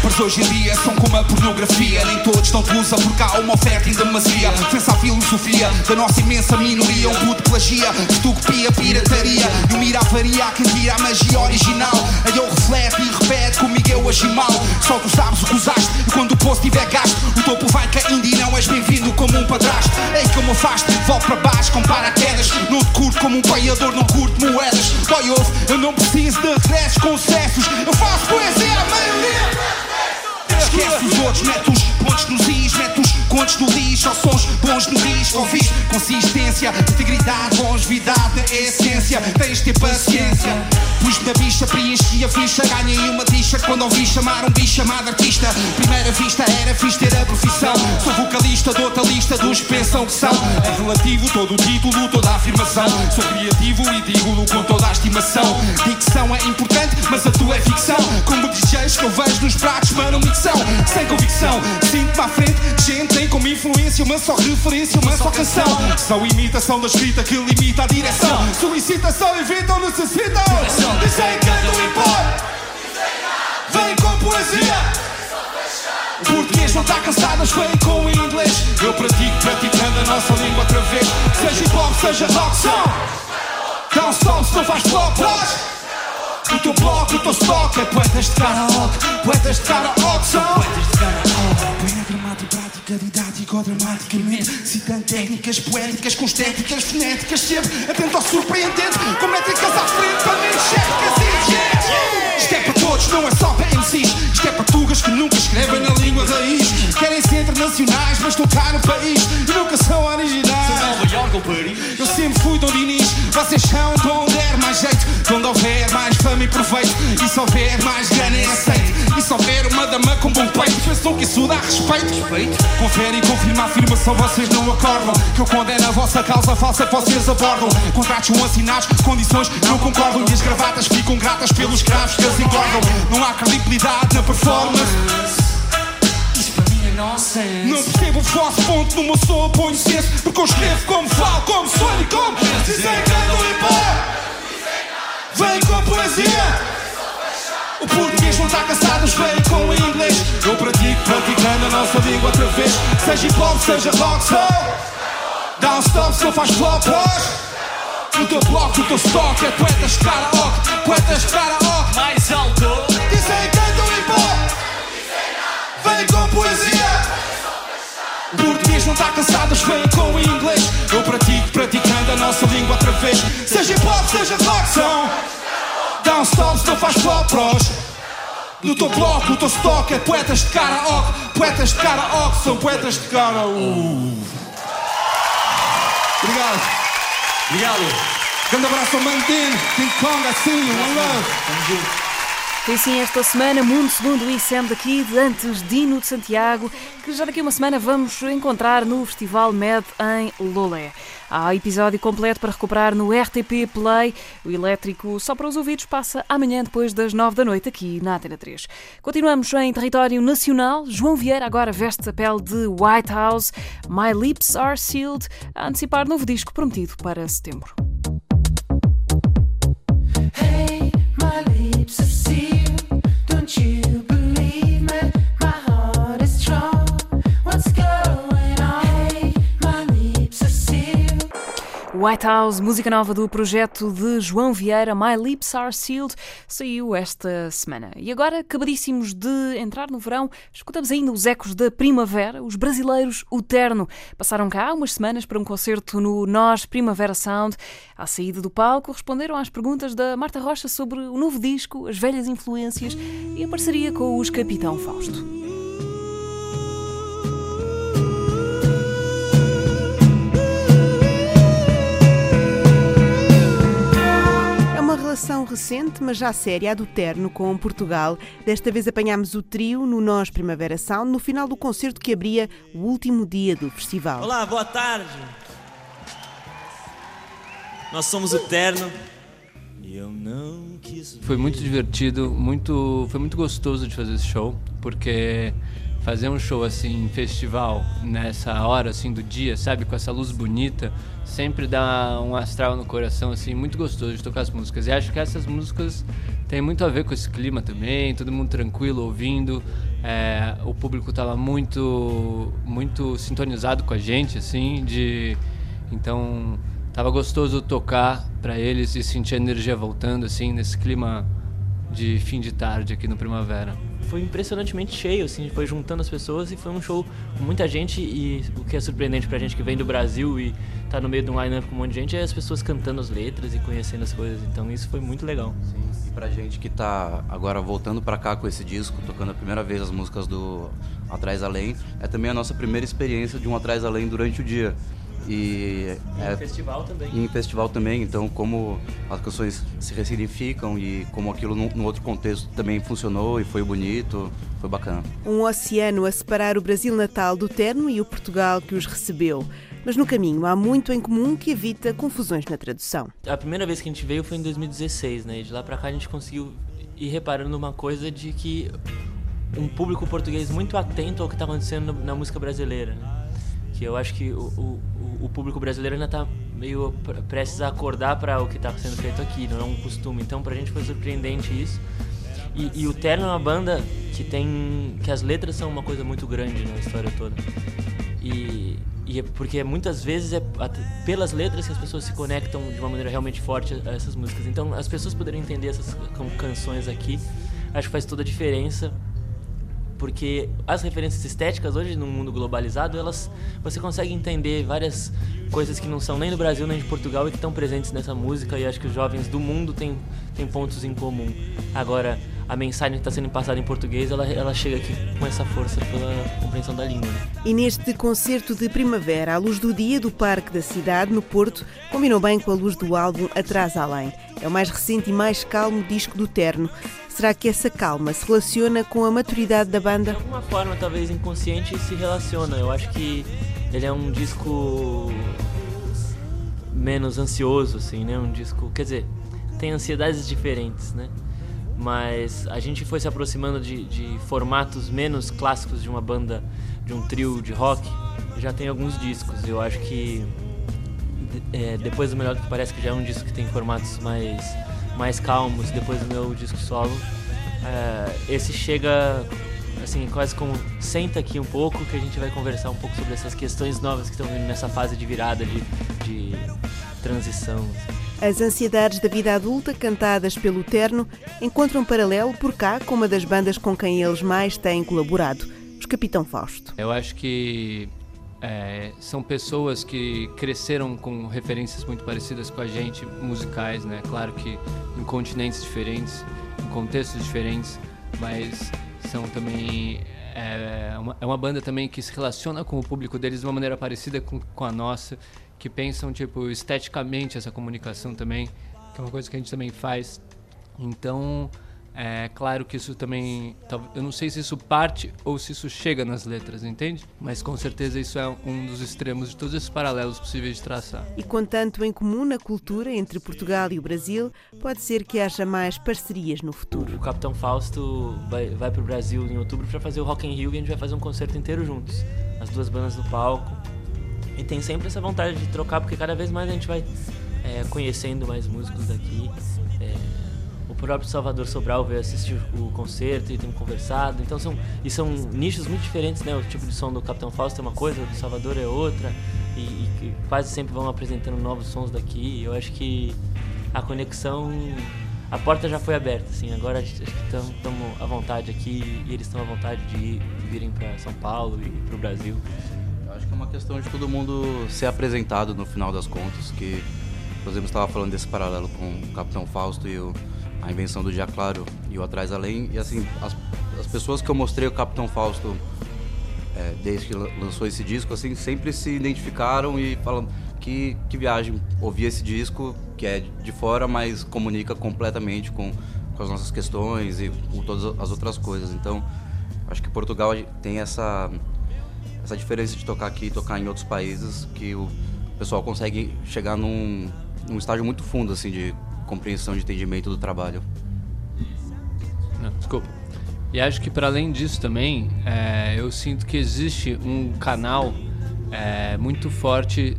rappers hoje em dia são como a pornografia. Nem todos dão usa porque há uma oferta em demasia. Pensa a filosofia da nossa imensa minoria. Um puto plagia, fotocopia, pirataria. E o mira a quem tira a magia original. Aí eu reflete e repete comigo eu agi mal. Só tu sabes o que usaste. E quando o poço tiver gasto, o topo vai caindo e não és bem-vindo como um padrasto. Ei, como afaste, volto para baixo com paraquedas. Não te curto como um paiador, não curto moedas. Boy, ouve, eu não preciso de regressos com sucessos. Eu faço poesia maioria. Esquece os outros, mete os pontos nos is, mete os contos no lixo, só sons bons no disco. Ouviste consistência, integridade, longevidade, essência. Tens de ter paciência. Pus na bicha, preenchi a ficha, ganhei uma dicha quando ouvi chamar um bicho chamado artista. Primeira vista era fiz ter a profissão. Sou vocalista, dou-te a lista dos pensam que são. É relativo todo o título, toda a afirmação. Sou criativo e digo-lo com toda a estimação. Dicção é importante, mas a tua é ficção. Como DJs que eu vejo nos pratos, mano, micção. Sem convicção, sinto-me à frente. Gente tem como influência uma só referência, uma só canção. São imitação da escrita que limita a direção. Solicitação, evitam, necessitam. Dizem que não importa. Vem com poesia. Português não está cansado, vem com o inglês. Eu pratico, praticando a nossa língua outra vez. Seja hip hop, seja rock. Dá um som se não faz flop, O teu bloco, o teu stock é poetas de karaoke, poetas de karaoke são poetas de karaoke. Didático dramaticamente. Citando técnicas poéticas com estéticas fonéticas, sempre atento ao surpreendente, com métricas à frente para chefe, Isto é para todos, não é só para MCs. Isto é para tugas que nunca escrevem na língua raiz. Querem ser internacionais, mas estão cá no país e nunca são originais. Nova York ou Paris? Eu sempre fui Dom Dinis, vocês são de onde der mais jeito, de onde houver mais fama e proveito, e se houver mais grana é aceito, e se houver uma dama com bom peito, pensam que isso dá respeito. Confere e confirma a afirmação, vocês não acordam, que eu condeno a vossa causa falsa vocês abordam. Contratos são assinados, condições não concordam, e as gravatas ficam gratas pelos escravos engordam. Não há credibilidade na performance. Não percebo o vosso ponto numa só ponho senso Porque eu escrevo como falo, como sonho e como Dizem que não importa Vem com poesia. O português não está cansado, mas vem com o inglês. Eu pratico, praticando a nossa língua outra vez. Seja hip hop, seja rock, soul Dá um stop se não faz flop, O teu bloco, o teu stock é poetas de karaoke Poetas de karaoke Mais alto. Dizem que não importa Vem com poesia. O português não está cansado, vem com o inglês. Eu pratico, praticando a nossa língua outra vez. Seja hip hop, seja rock, são Dá um stop não faz flop, pros. No teu bloco, o teu stock é poetas de karaoke Poetas de karaoke são poetas de karaoke Obrigado Obrigado. Grande abraço ao Mantin, King Kong, assim, one love Foi assim esta semana, Mundo Segundo e Sam daqui, de antes Dino de Santiago, que já daqui a uma semana vamos encontrar no Festival MED em Lolé. Há episódio completo para recuperar no RTP Play. O elétrico só para os ouvidos passa amanhã depois das nove da noite aqui na Antena 3. Continuamos em território nacional. João Vieira agora veste a pele de White House. My Lips Are Sealed, a antecipar novo disco prometido para setembro. Hey, my lips are sealed. Don't you White House, música nova do projeto de João Vieira, My Lips Are Sealed, saiu esta semana. E agora, acabadíssimos de entrar no verão, escutamos ainda os ecos da primavera. Os brasileiros O Terno passaram cá umas semanas para um concerto no Nós Primavera Sound. À saída do palco, responderam às perguntas da Marta Rocha sobre o novo disco, as velhas influências e a parceria com os Capitão Fausto. Relação recente, mas já séria, a do Terno com Portugal. Desta vez apanhámos o trio no Nós Primavera Sound no final do concerto que abria o último dia do festival. Olá, boa tarde. Nós somos o Terno. E eu não quis Foi muito divertido, muito, foi muito gostoso de fazer esse show, porque fazer um show assim, festival, nessa hora assim do dia, sabe, com essa luz bonita, sempre dá um astral no coração assim, muito gostoso de tocar as músicas. E acho que essas músicas têm muito a ver com esse clima também, todo mundo tranquilo ouvindo. É, o público estava muito muito sintonizado com a gente assim, de então tava gostoso tocar para eles e sentir a energia voltando assim nesse clima de fim de tarde aqui no Primavera foi impressionantemente cheio, assim, foi juntando as pessoas e foi um show com muita gente e o que é surpreendente pra gente que vem do Brasil e tá no meio de um line-up com um monte de gente é as pessoas cantando as letras e conhecendo as coisas, então isso foi muito legal. Sim, e pra gente que tá agora voltando pra cá com esse disco, tocando a primeira vez as músicas do Atrás Além, é também a nossa primeira experiência de um Atrás Além durante o dia. E, e é, em festival também. E em festival também, então como as canções se ressignificam e como aquilo no, no, outro contexto também funcionou e foi bonito, foi bacana. Um oceano a separar o Brasil natal do Terno e o Portugal que os recebeu. Mas no caminho há muito em comum que evita confusões na tradução. A primeira vez que a gente veio foi em 2016, né? E de lá para cá a gente conseguiu ir reparando uma coisa de que um público português muito atento ao que está acontecendo na música brasileira. Né? Que eu acho que o, o, o público brasileiro ainda está meio prestes a acordar para o que está sendo feito aqui, não é um costume. Então, para a gente foi surpreendente isso. E, e, o Terno é uma banda que tem. que as letras são uma coisa muito grande na história toda. E, e é porque muitas vezes é pelas letras que as pessoas se conectam de uma maneira realmente forte a essas músicas. Então, as pessoas poderem entender essas canções aqui, acho que faz toda a diferença porque as referências estéticas hoje no mundo globalizado, elas você consegue entender várias coisas que não são nem do Brasil nem de Portugal e que estão presentes nessa música e acho que os jovens do mundo têm, têm pontos em comum. Agora, a mensagem que está sendo passada em português, ela, ela chega aqui com essa força pela compreensão da língua. Né? E neste concerto de primavera, à luz do dia do Parque da Cidade, no Porto, combinou bem com a luz do álbum Atrás Além. É o mais recente e mais calmo disco do Terno. Será que essa calma se relaciona com a maturidade da banda? De alguma forma, talvez inconsciente, se relaciona. Eu acho que ele é um disco menos ansioso, assim, né? Um disco, quer dizer, tem ansiedades diferentes, né? Mas a gente foi se aproximando de, de formatos menos clássicos de uma banda, de um trio de rock. Já tem alguns discos. Eu acho que é, depois do melhor que parece que já é um disco que tem formatos mais mais calmos depois do meu disco solo. É, esse chega assim quase como senta aqui um pouco que a gente vai conversar um pouco sobre essas questões novas que estão vindo nessa fase de virada de, de transição. As ansiedades da vida adulta, cantadas pelo Terno, encontram paralelo por cá com uma das bandas com quem eles mais têm colaborado, os Capitão Fausto. Eu acho que é, são pessoas que cresceram com referências muito parecidas com a gente, musicais, né? Claro que em continentes diferentes, em contextos diferentes, mas são também é uma, é uma banda também que se relaciona com o público deles de uma maneira parecida com, com a nossa, que pensam tipo esteticamente essa comunicação também, que é uma coisa que a gente também faz. Então é claro que isso também. Eu não sei se isso parte ou se isso chega nas letras, entende? Mas com certeza isso é um dos extremos de todos esses paralelos possíveis de traçar. E com tanto em comum na cultura entre Portugal e o Brasil, pode ser que haja mais parcerias no futuro. O Capitão Fausto vai, vai para o Brasil em outubro para fazer o Rock in Rio e a gente vai fazer um concerto inteiro juntos. As duas bandas no palco. E tem sempre essa vontade de trocar, porque cada vez mais a gente vai é, conhecendo mais músicos daqui. É, próprio Salvador Sobral veio assistir o concerto e tem conversado. Então são e são nichos muito diferentes, né? O tipo de som do Capitão Fausto é uma coisa, do Salvador é outra e, e quase sempre vão apresentando novos sons daqui. Eu acho que a conexão a porta já foi aberta, assim. Agora acho que estamos à vontade aqui e eles estão à vontade de, ir, de virem para São Paulo e para o Brasil. Que é uma questão de todo mundo ser apresentado no final das contas, que por exemplo estava falando desse paralelo com o Capitão Fausto e o a invenção do Dia Claro e o Atrás Além. E assim, as, as pessoas que eu mostrei o Capitão Fausto é, desde que lançou esse disco, assim, sempre se identificaram e falam que, que viagem ouvir esse disco, que é de fora, mas comunica completamente com, com as nossas questões e com todas as outras coisas. Então, acho que Portugal tem essa, essa diferença de tocar aqui e tocar em outros países, que o pessoal consegue chegar num, num estágio muito fundo, assim, de compreensão de entendimento do trabalho. Desculpa. E acho que para além disso também, é, eu sinto que existe um canal é, muito forte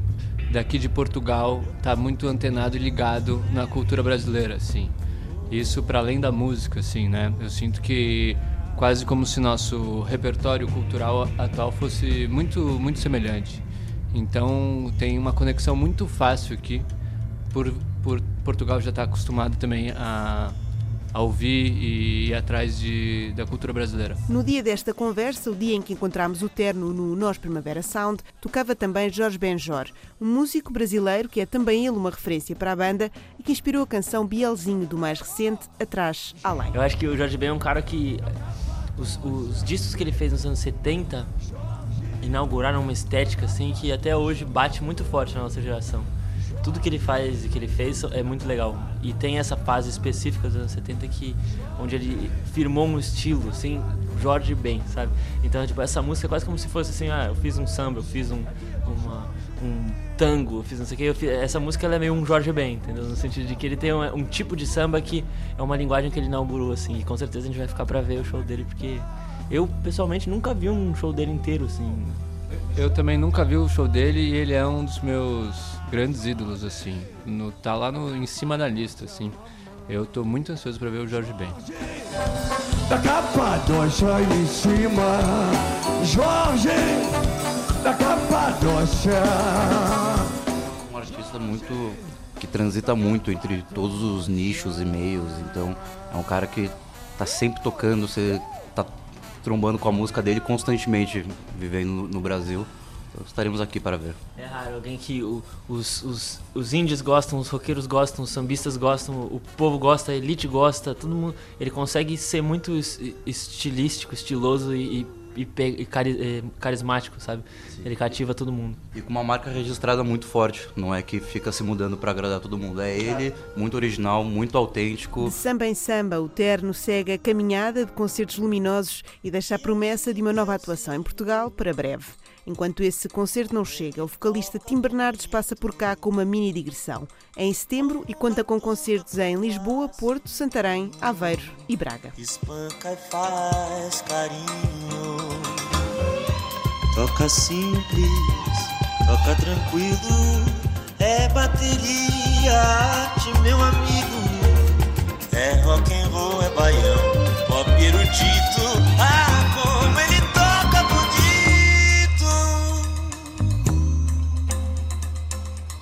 daqui de Portugal, tá muito antenado e ligado na cultura brasileira, assim. Isso para além da música, assim, né? Eu sinto que quase como se nosso repertório cultural atual fosse muito muito semelhante. Então tem uma conexão muito fácil aqui, por, por Portugal já está acostumado também a, a ouvir e ir atrás de, da cultura brasileira. No dia desta conversa, o dia em que encontramos o terno no Nós Primavera Sound, tocava também Jorge Benjor, um músico brasileiro que é também ele uma referência para a banda e que inspirou a canção Bielzinho do mais recente, Atrás, Além. Eu acho que o Jorge Ben é um cara que. Os, os discos que ele fez nos anos 70 inauguraram uma estética assim que até hoje bate muito forte na nossa geração. Tudo que ele faz e que ele fez é muito legal. E tem essa fase específica dos anos 70 que onde ele firmou um estilo, assim, Jorge Ben, sabe? Então, tipo, essa música é quase como se fosse assim, ah, eu fiz um samba, eu fiz um, uma, um tango, eu fiz não sei o que. eu fiz- essa música ela é meio um Jorge Ben, entendeu? No sentido de que ele tem um, um tipo de samba que é uma linguagem que ele inaugurou, assim. E com certeza a gente vai ficar pra ver o show dele, porque eu, pessoalmente, nunca vi um show dele inteiro, assim. Eu também nunca vi o show dele e ele é um dos meus grandes ídolos, assim. No, tá lá no, em cima da lista, assim. Eu tô muito ansioso pra ver o Jorge Ben. Da Capadócia em cima, Jorge, da Capadócia. um artista muito que transita muito entre todos os nichos e meios, então é um cara que tá sempre tocando, você tá trombando com a música dele constantemente vivendo no, no Brasil. Então, estaremos aqui para ver. É raro alguém que o- os, os, os índios gostam, os roqueiros gostam, os sambistas gostam, o povo gosta, a elite gosta, todo mundo. Ele consegue ser muito es- estilístico, estiloso e, e, e e cari- eh, carismático, sabe? Ele cativa todo mundo. E com uma marca registrada muito forte, não é que fica se mudando para agradar todo mundo, é ele, muito original, muito autêntico. De samba em samba, o terno segue a caminhada de concertos luminosos e deixa a promessa de uma nova atuação em Portugal para breve. Enquanto esse concerto não chega, o vocalista Tim Bernardes passa por cá com uma mini digressão. É em setembro e conta com concertos em Lisboa, Porto, Santarém, Aveiro e Braga. Espanca e faz carinho. Toca simples, toca tranquilo. É bateria, arte, meu amigo. É rock and roll, é baião, pop erudito.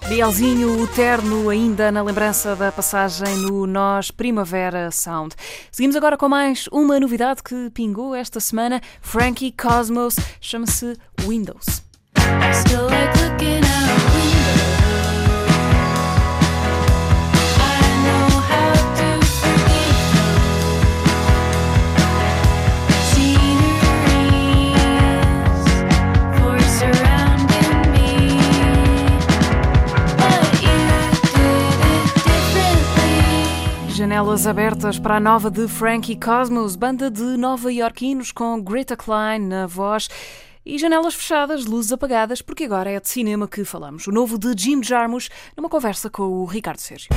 Bielzinho, o terno, ainda na lembrança da passagem no Nós Primavera Sound. Seguimos agora com mais uma novidade que pingou esta semana. Frankie Cosmos chama-se Windows. Janelas abertas para a nova de Frankie Cosmos, banda de nova-iorquinos com Greta Klein na voz. E janelas fechadas, luzes apagadas, porque agora é de cinema que falamos. O novo de Jim Jarmusch, numa conversa com o Ricardo Sérgio.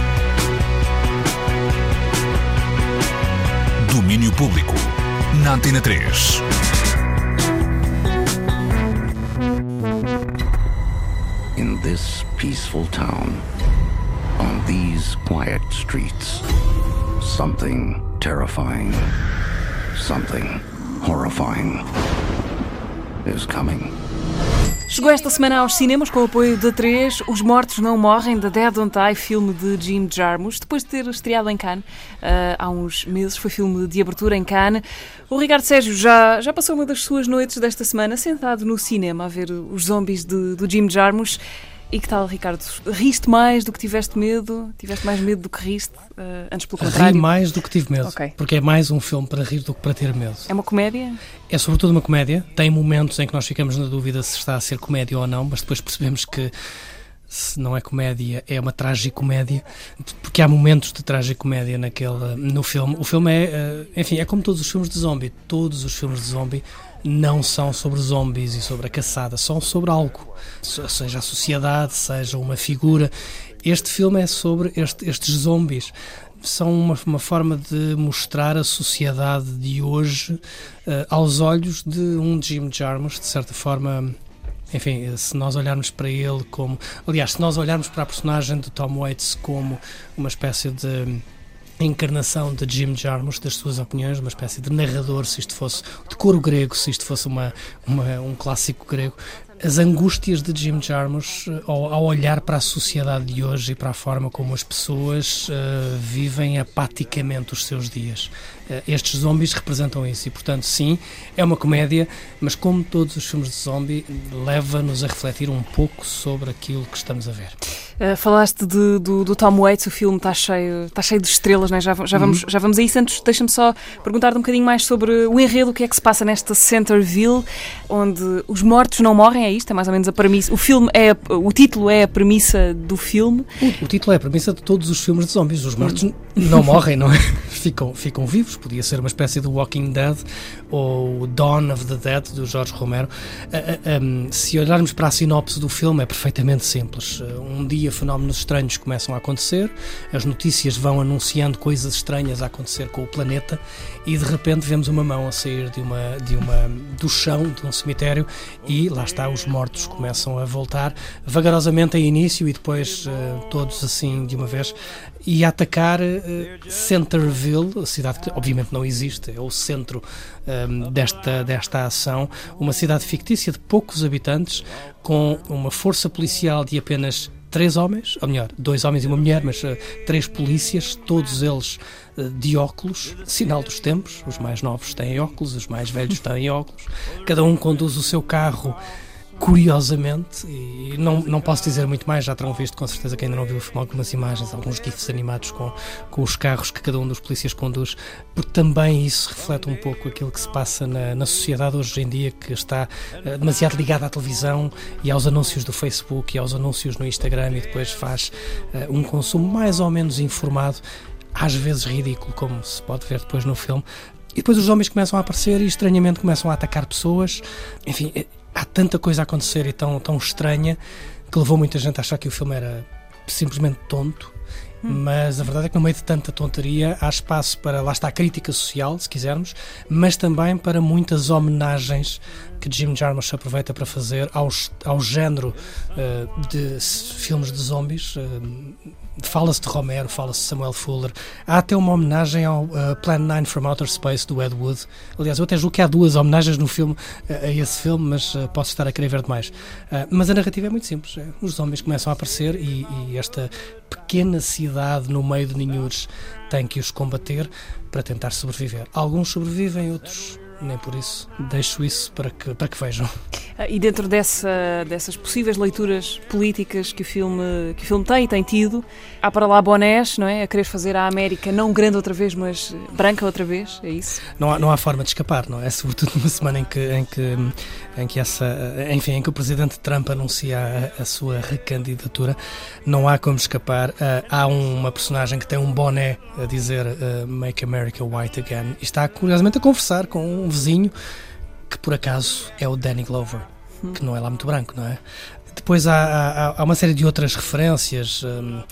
Domínio Público. Na Antena 3. In this peaceful town, on these quiet streets, something terrifying, something horrifying is coming. Chegou esta semana aos cinemas com o apoio da 3 Os Mortos Não Morrem, da Dead Don't Die, filme de Jim Jarmusch, depois de ter estreado em Cannes ah, há uns meses, foi filme de abertura em Cannes. O Ricardo Sérgio já, já passou uma das suas noites desta semana sentado no cinema a ver os zombies de, do Jim Jarmusch. E que tal, Ricardo? Riste mais do que tiveste medo? Tiveste mais medo do que riste? Ah, antes pelo Ri contrário? mais do que tive medo. Ok. Porque é mais um filme para rir do que para ter medo. É uma comédia? É sobretudo uma comédia. Tem momentos em que nós ficamos na dúvida se está a ser comédia ou não, mas depois percebemos que se não é comédia, é uma tragicomédia, porque há momentos de tragicomédia naquele, no filme. O filme é, eh, enfim, é como todos os filmes de zombie. Todos os filmes de zombie não são sobre zombies e sobre a caçada, são sobre algo, se- seja a sociedade, seja uma figura. Este filme é sobre este- estes zombies são uma, uma forma de mostrar a sociedade de hoje eh, aos olhos de um Jim Jarmusch, de certa forma. Enfim, se nós olharmos para ele como. Aliás, se nós olharmos para a personagem de Tom Waits como uma espécie de encarnação de Jim Jarmusch, das suas opiniões, uma espécie de narrador, se isto fosse de coro grego, se isto fosse uma, uma- um clássico grego. As angústias de Jim Jarmusch eh, ao, ao olhar para a sociedade de hoje e para a forma como as pessoas eh, vivem apaticamente os seus dias. Eh, estes zombies representam isso e, portanto, sim, é uma comédia, mas como todos os filmes de zombie, leva-nos a refletir um pouco sobre aquilo que estamos a ver. Uh, falaste de- do, do Tom Waits, o filme está cheio, está cheio de estrelas, né? já, já, vamos, Uhum. já vamos a isso. Antes, deixa-me só perguntar-te um bocadinho mais sobre o enredo, o que é que se passa nesta Centerville, onde os mortos não morrem, é isto? É mais ou menos a premissa. O filme é, a- o título é a premissa do filme. O, o título é a premissa de todos os filmes de zombies. Os mortos não morrem, não é? Ficam, ficam vivos. Podia ser uma espécie de Walking Dead ou Dawn of the Dead, do Jorge Romero. Ah, ah, um, se olharmos para a sinopse do filme, é perfeitamente simples. Ah, Um dia fenómenos estranhos começam a acontecer, as notícias vão anunciando coisas estranhas a acontecer com o planeta e de repente vemos uma mão a sair de uma, de uma, do chão de um cemitério e lá está, os mortos começam a voltar vagarosamente a início e depois todos assim de uma vez e atacar eh, Centerville, a cidade que obviamente não existe, é o centro ehm, desta, desta ação, uma cidade fictícia de poucos habitantes com uma força policial de apenas três homens, ou melhor, dois homens e uma mulher, mas eh, três polícias, todos eles eh, de óculos, sinal dos tempos. Os mais novos têm óculos, os mais velhos têm óculos. Cada um conduz o seu carro curiosamente e não, não posso dizer muito mais, já terão visto com certeza quem ainda não viu o filme algumas imagens, alguns gifs animados com, com os carros que cada um dos polícias conduz, porque também isso reflete um pouco aquilo que se passa na, na sociedade hoje em dia que está eh, demasiado ligada à televisão e aos anúncios do Facebook e aos anúncios no Instagram e depois faz eh, um consumo mais ou menos informado às vezes ridículo, como se pode ver depois no filme. E depois os homens começam a aparecer e estranhamente começam a atacar pessoas. Enfim, eh, há tanta coisa a acontecer e tão, tão estranha que levou muita gente a achar que o filme era simplesmente tonto. Mas a verdade é que no meio de tanta tonteria há espaço para, lá está, a crítica social, se quisermos, mas também para muitas homenagens que Jim Jarmusch aproveita para fazer aos, ao género eh, de filmes de zombies. eh, fala-se de Romero, fala-se de Samuel Fuller. Há até uma homenagem ao eh, Plan 9 from Outer Space do Ed Wood. Aliás, eu até julgo que há duas homenagens no filme eh, a esse filme, mas eh, posso estar a querer ver demais. Mas a narrativa é muito simples. é, Os zombies começam a aparecer e, e esta pequena cidade no meio de Ninhures tem que os combater para tentar sobreviver. Alguns sobrevivem, outros nem por isso. Deixo isso para que, para que vejam. Ah, E dentro dessa, dessas possíveis leituras políticas que o, filme, que o filme tem e tem tido, há para lá bonés, não é? A querer fazer a América não grande outra vez, mas branca outra vez, é isso? Não há, não há forma de escapar, não é? Sobretudo numa semana em que, em que, em que essa, enfim, em que o presidente Trump anuncia a, a sua recandidatura, não há como escapar. Ah, há uma personagem que tem um boné a dizer ah, Make America White Again e está curiosamente a conversar com um vizinho que por acaso é o Danny Glover, que não é lá muito branco, não é? Depois há, há, há uma série de outras referências. hum,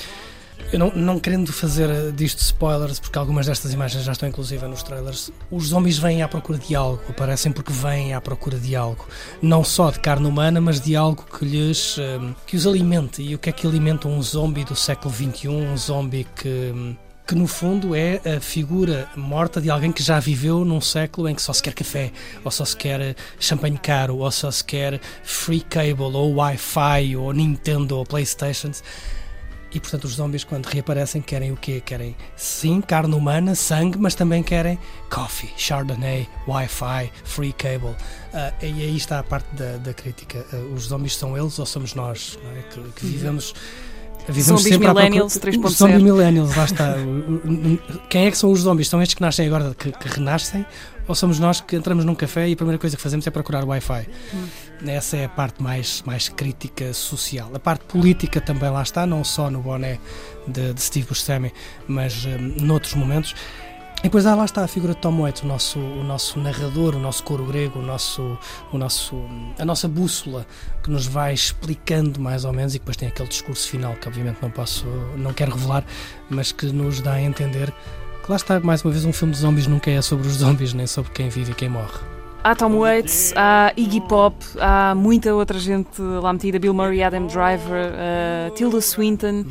eu não, não querendo fazer disto spoilers, porque algumas destas imagens já estão inclusive nos trailers, os zombies vêm à procura de algo, aparecem porque vêm à procura de algo. Não só de carne humana, mas de algo que lhes hum, que os alimente. E o que é que alimenta um zombie do século XXI? Um zombie que. hum, que no fundo é a figura morta de alguém que já viveu num século em que só se quer café, ou só se quer champanhe caro, ou só se quer free cable, ou Wi-Fi, ou Nintendo, ou Playstations. E portanto os zombies quando reaparecem querem o quê? Querem sim carne humana, sangue, mas também querem coffee, chardonnay, Wi-Fi, free cable. Ah, e aí está a parte da, da crítica. Ah, os zombies são eles ou somos nós? é? que, que vivemos Vivemos Zombies sempre millennials Os 3.0. zombies millennials, lá está. Quem é que são os zombies? São estes que nascem agora, que, que renascem? Ou somos nós que entramos num café e a primeira coisa que fazemos é procurar Wi-Fi? Essa é a parte mais, mais crítica social. A parte política também lá está, não só no boné de, de Steve Buscemi, mas hum, noutros momentos. E depois ah, lá está a figura de Tom Waits, o nosso, o nosso narrador, o nosso coro grego, o nosso, o nosso, a nossa bússola que nos vai explicando mais ou menos e depois tem aquele discurso final que obviamente não posso, não quero revelar, mas que nos dá a entender que lá está mais uma vez um filme de zombies nunca é sobre os zombies nem sobre quem vive e quem morre. Há Tom Waits, há Iggy Pop, há muita outra gente lá metida, Bill Murray, Adam Driver, uh, Tilda Swinton.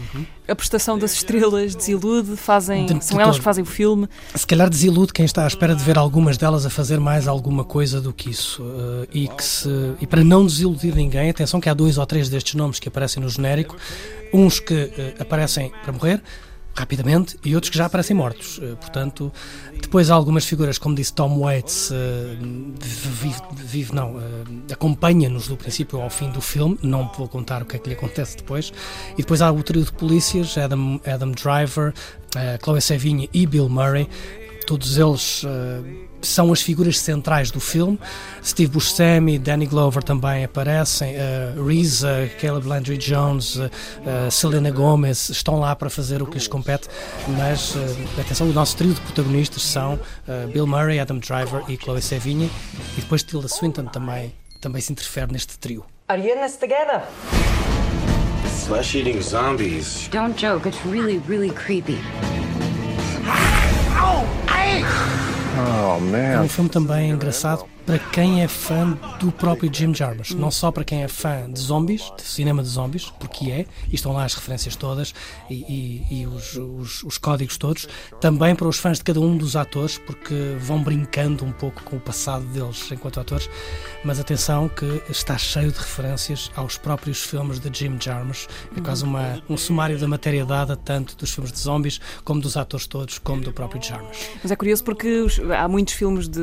A prestação das estrelas desilude, fazem, De- são elas que fazem o filme. Se calhar desilude quem está à espera de ver algumas delas a fazer mais alguma coisa do que isso. eh, e, que se, e para não desiludir ninguém, atenção que há dois ou três destes nomes que aparecem no genérico, uns que eh, aparecem para morrer rapidamente e outros que já aparecem mortos. Eh, portanto, depois há algumas figuras, como disse Tom Waits, eh, vive, vive não, eh, acompanha-nos do princípio ao fim do filme, não vou contar o que é que lhe acontece depois. E depois há o trio de polícias, Adam, Adam Driver, Chloe Sevigny e Bill Murray, todos eles são as figuras centrais do filme. Steve Buscemi, Danny Glover também aparecem, eh, Reza, Caleb Landry Jones, eh, eh, Selena Gomez estão lá para fazer o que lhes compete, mas eh, atenção, o nosso trio de protagonistas são eh, Bill Murray, Adam Driver e Chloe Sevigny, e depois Tilda Swinton também, também se interfere neste trio. Are you in this together? Flesh eating zombies. Don't joke, it's really, really creepy. Oh, É um filme também engraçado para quem é fã do próprio Jim Jarmusch, não só para quem é fã de zombies, de cinema de zombies, porque é, e estão lá as referências todas e, e- e os, os- os códigos todos, também para os fãs de cada um dos atores, porque vão brincando um pouco com o passado deles enquanto atores, mas atenção que está cheio de referências aos próprios filmes de Jim Jarmusch, é quase uma, um sumário da matéria dada, tanto dos filmes de zombies, como dos atores todos, como do próprio Jarmusch. Mas é curioso porque há muitos filmes de,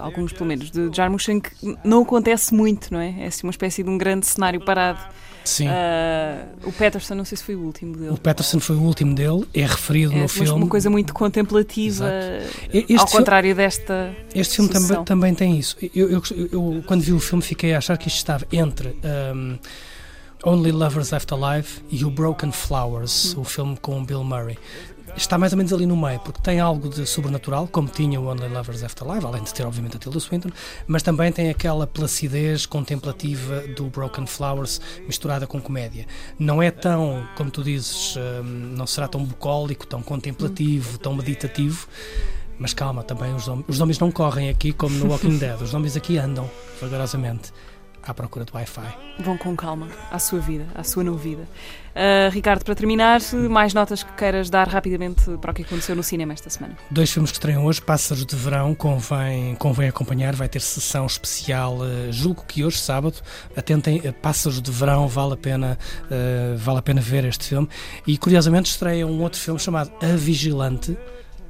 alguns pelo menos, de Jarmusch em que não acontece muito, não é? É assim uma espécie de um grande cenário parado. Sim. Ah, o Peterson, não sei se foi o último dele. O Peterson foi o último dele, é referido É no filme. uma coisa muito contemplativa, ao filme- contrário desta. Este filme também, também tem isso. Eu, eu- eu, quando vi o filme, fiquei a achar que isto estava entre um, Only Lovers Left Alive e o Broken Flowers, o filme com o Bill Murray. Está mais ou menos ali no meio, porque tem algo de sobrenatural, como tinha o Only Lovers Alive, além de ter, obviamente, a Tilda Swinton, mas também tem aquela placidez contemplativa do Broken Flowers misturada com comédia. Não é tão, como tu dizes, hum, não será tão bucólico, tão contemplativo, tão meditativo, mas calma, também os zombies, os zombies não correm aqui como no Walking Dead. Os zombies aqui andam vagarosamente à procura de Wi-Fi. Vão com calma à sua vida, à sua não vida. Ah, Ricardo, para terminar, mais notas que queiras dar rapidamente para o que aconteceu no cinema esta semana. Dois filmes que estreiam hoje, Pássaros de Verão, convém, convém acompanhar, vai ter sessão especial, eh, julgo que hoje, sábado. Atentem, eh, Pássaros de Verão, vale a pena, vale a pena ver este filme. E curiosamente estreia um outro filme chamado A Vigilante,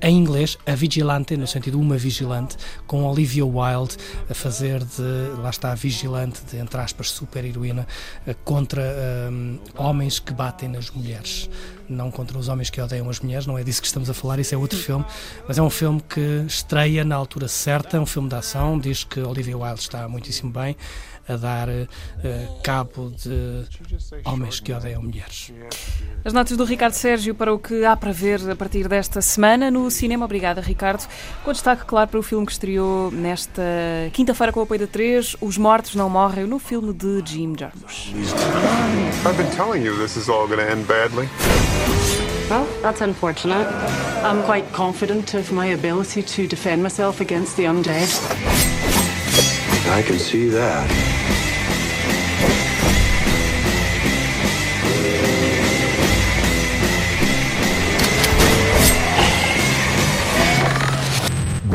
em inglês, A Vigilante, no sentido uma vigilante, com Olivia Wilde a fazer de, lá está, a vigilante, de, entre aspas, super-heroína, eh, contra hum, homens que batem nas mulheres. Não contra os homens que odeiam as mulheres, não é disso que estamos a falar, isso é outro filme, mas é um filme que estreia na altura certa, é um filme de ação, diz que Olivia Wilde está muitíssimo bem a dar eh, cabo de homens que odeiam mulheres. As notas do Ricardo Sérgio para o que há para ver a partir desta semana no cinema. Obrigada, Ricardo. Com destaque, claro, para o filme que estreou nesta quinta-feira com o apoio da 3, Os Mortos Não Morrem, no filme de Jim Jarmusch. I've been telling you this is all gonna end badly. Well, that's unfortunate. I'm quite confident of my ability to defend myself against the undead. I can see that.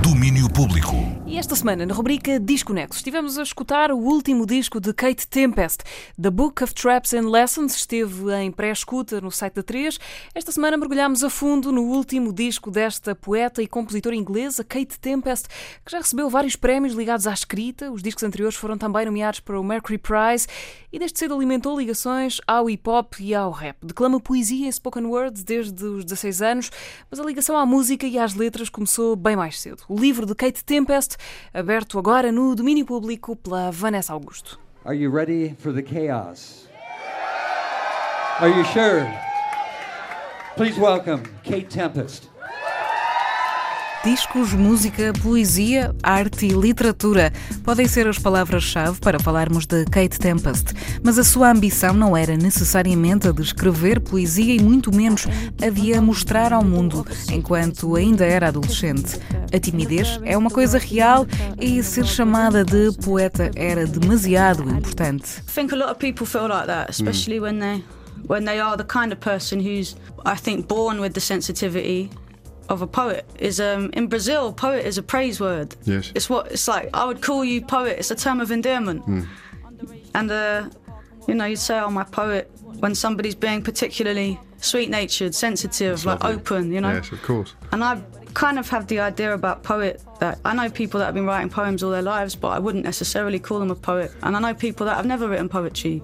Domínio público. Esta semana, na rubrica Disconexo, estivemos a escutar o último disco de Kate Tempest. The Book of Traps and Lessons esteve em pré-escuta no site da 3. Esta semana mergulhámos a fundo no último disco desta poeta e compositora inglesa, Kate Tempest, que já recebeu vários prémios ligados à escrita. Os discos anteriores foram também nomeados para o Mercury Prize e desde cedo alimentou ligações ao hip-hop e ao rap. Declama poesia em spoken words desde os 16 anos, mas a ligação à música e às letras começou bem mais cedo. O livro de Kate Tempest, aberto agora no domínio público pela Vanessa Augusto. Are you ready for the chaos? Are you sure? Please welcome Kate Tempest. Discos, música, poesia, arte e literatura podem ser as palavras-chave para falarmos de Kate Tempest, mas a sua ambição não era necessariamente a de escrever poesia e muito menos a de a mostrar ao mundo enquanto ainda era adolescente. A timidez é uma coisa real e ser chamada de poeta era demasiado importante. I when they are the kind of person who's I think born with the sensitivity of a poet. Is um in Brazil, poet is a praise word. Yes. It's what it's like. I would call you poet. It's a term of endearment. Mm. And uh, you know, you'd say, "Oh, my poet," when somebody's being particularly sweet-natured, sensitive, like lovely. open. You know. Yes, of course. And I kind of have the idea about poet that I know people that have been writing poems all their lives, but I wouldn't necessarily call them a poet. And I know people that have never written poetry,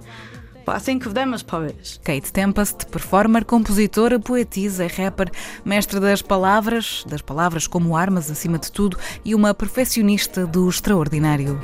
but I think of them as poets. Kate Tempest, performer, compositora, poetisa, rapper, mestre das palavras, das palavras como armas acima de tudo e uma perfeccionista do extraordinário.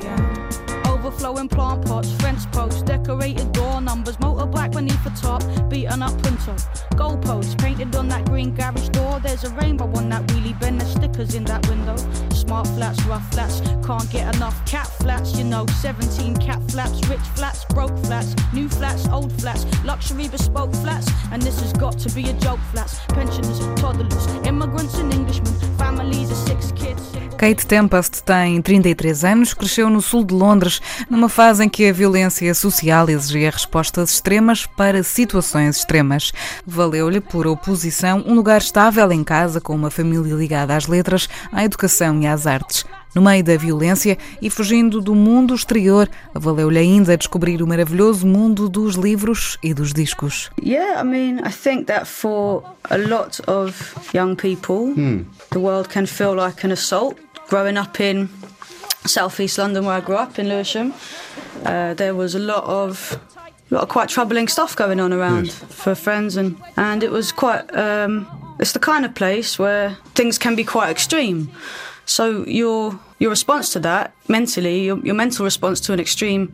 Overflowing plant pots, French posts, decorated door numbers, motorbike beneath the top, beaten up punto. Goalposts painted on that green garage door. There's a rainbow on that wheelie bin. There's stickers in that window. Smart flats, rough flats, can't get enough cat flats. You know, 17 cat flaps, rich flats, broke flats, new flats, old flats, luxury bespoke flats. And this has got to be a joke flats. Pensioners, toddlers, immigrants and Englishmen, families of six kids. Kate Tempest tem 33 anos, cresceu no sul de Londres, numa fase em que a violência social exigia respostas extremas para situações extremas. Valeu-lhe, por oposição, um lugar estável em casa com uma família ligada às letras, à educação e às artes. No meio da violência e fugindo do mundo exterior, valeu-lhe ainda descobrir o maravilhoso mundo dos livros e dos discos. Yeah, I mean, I think that for a lot of young people, the world can feel like an assault. Growing up in southeast London, where I grew up in Lewisham, uh, there was a lot of lot of quite troubling stuff going on around for friends, and and it was quite. Um, it's the kind of place where things can be quite extreme. So your your response to that mentally, your, your mental response to an extreme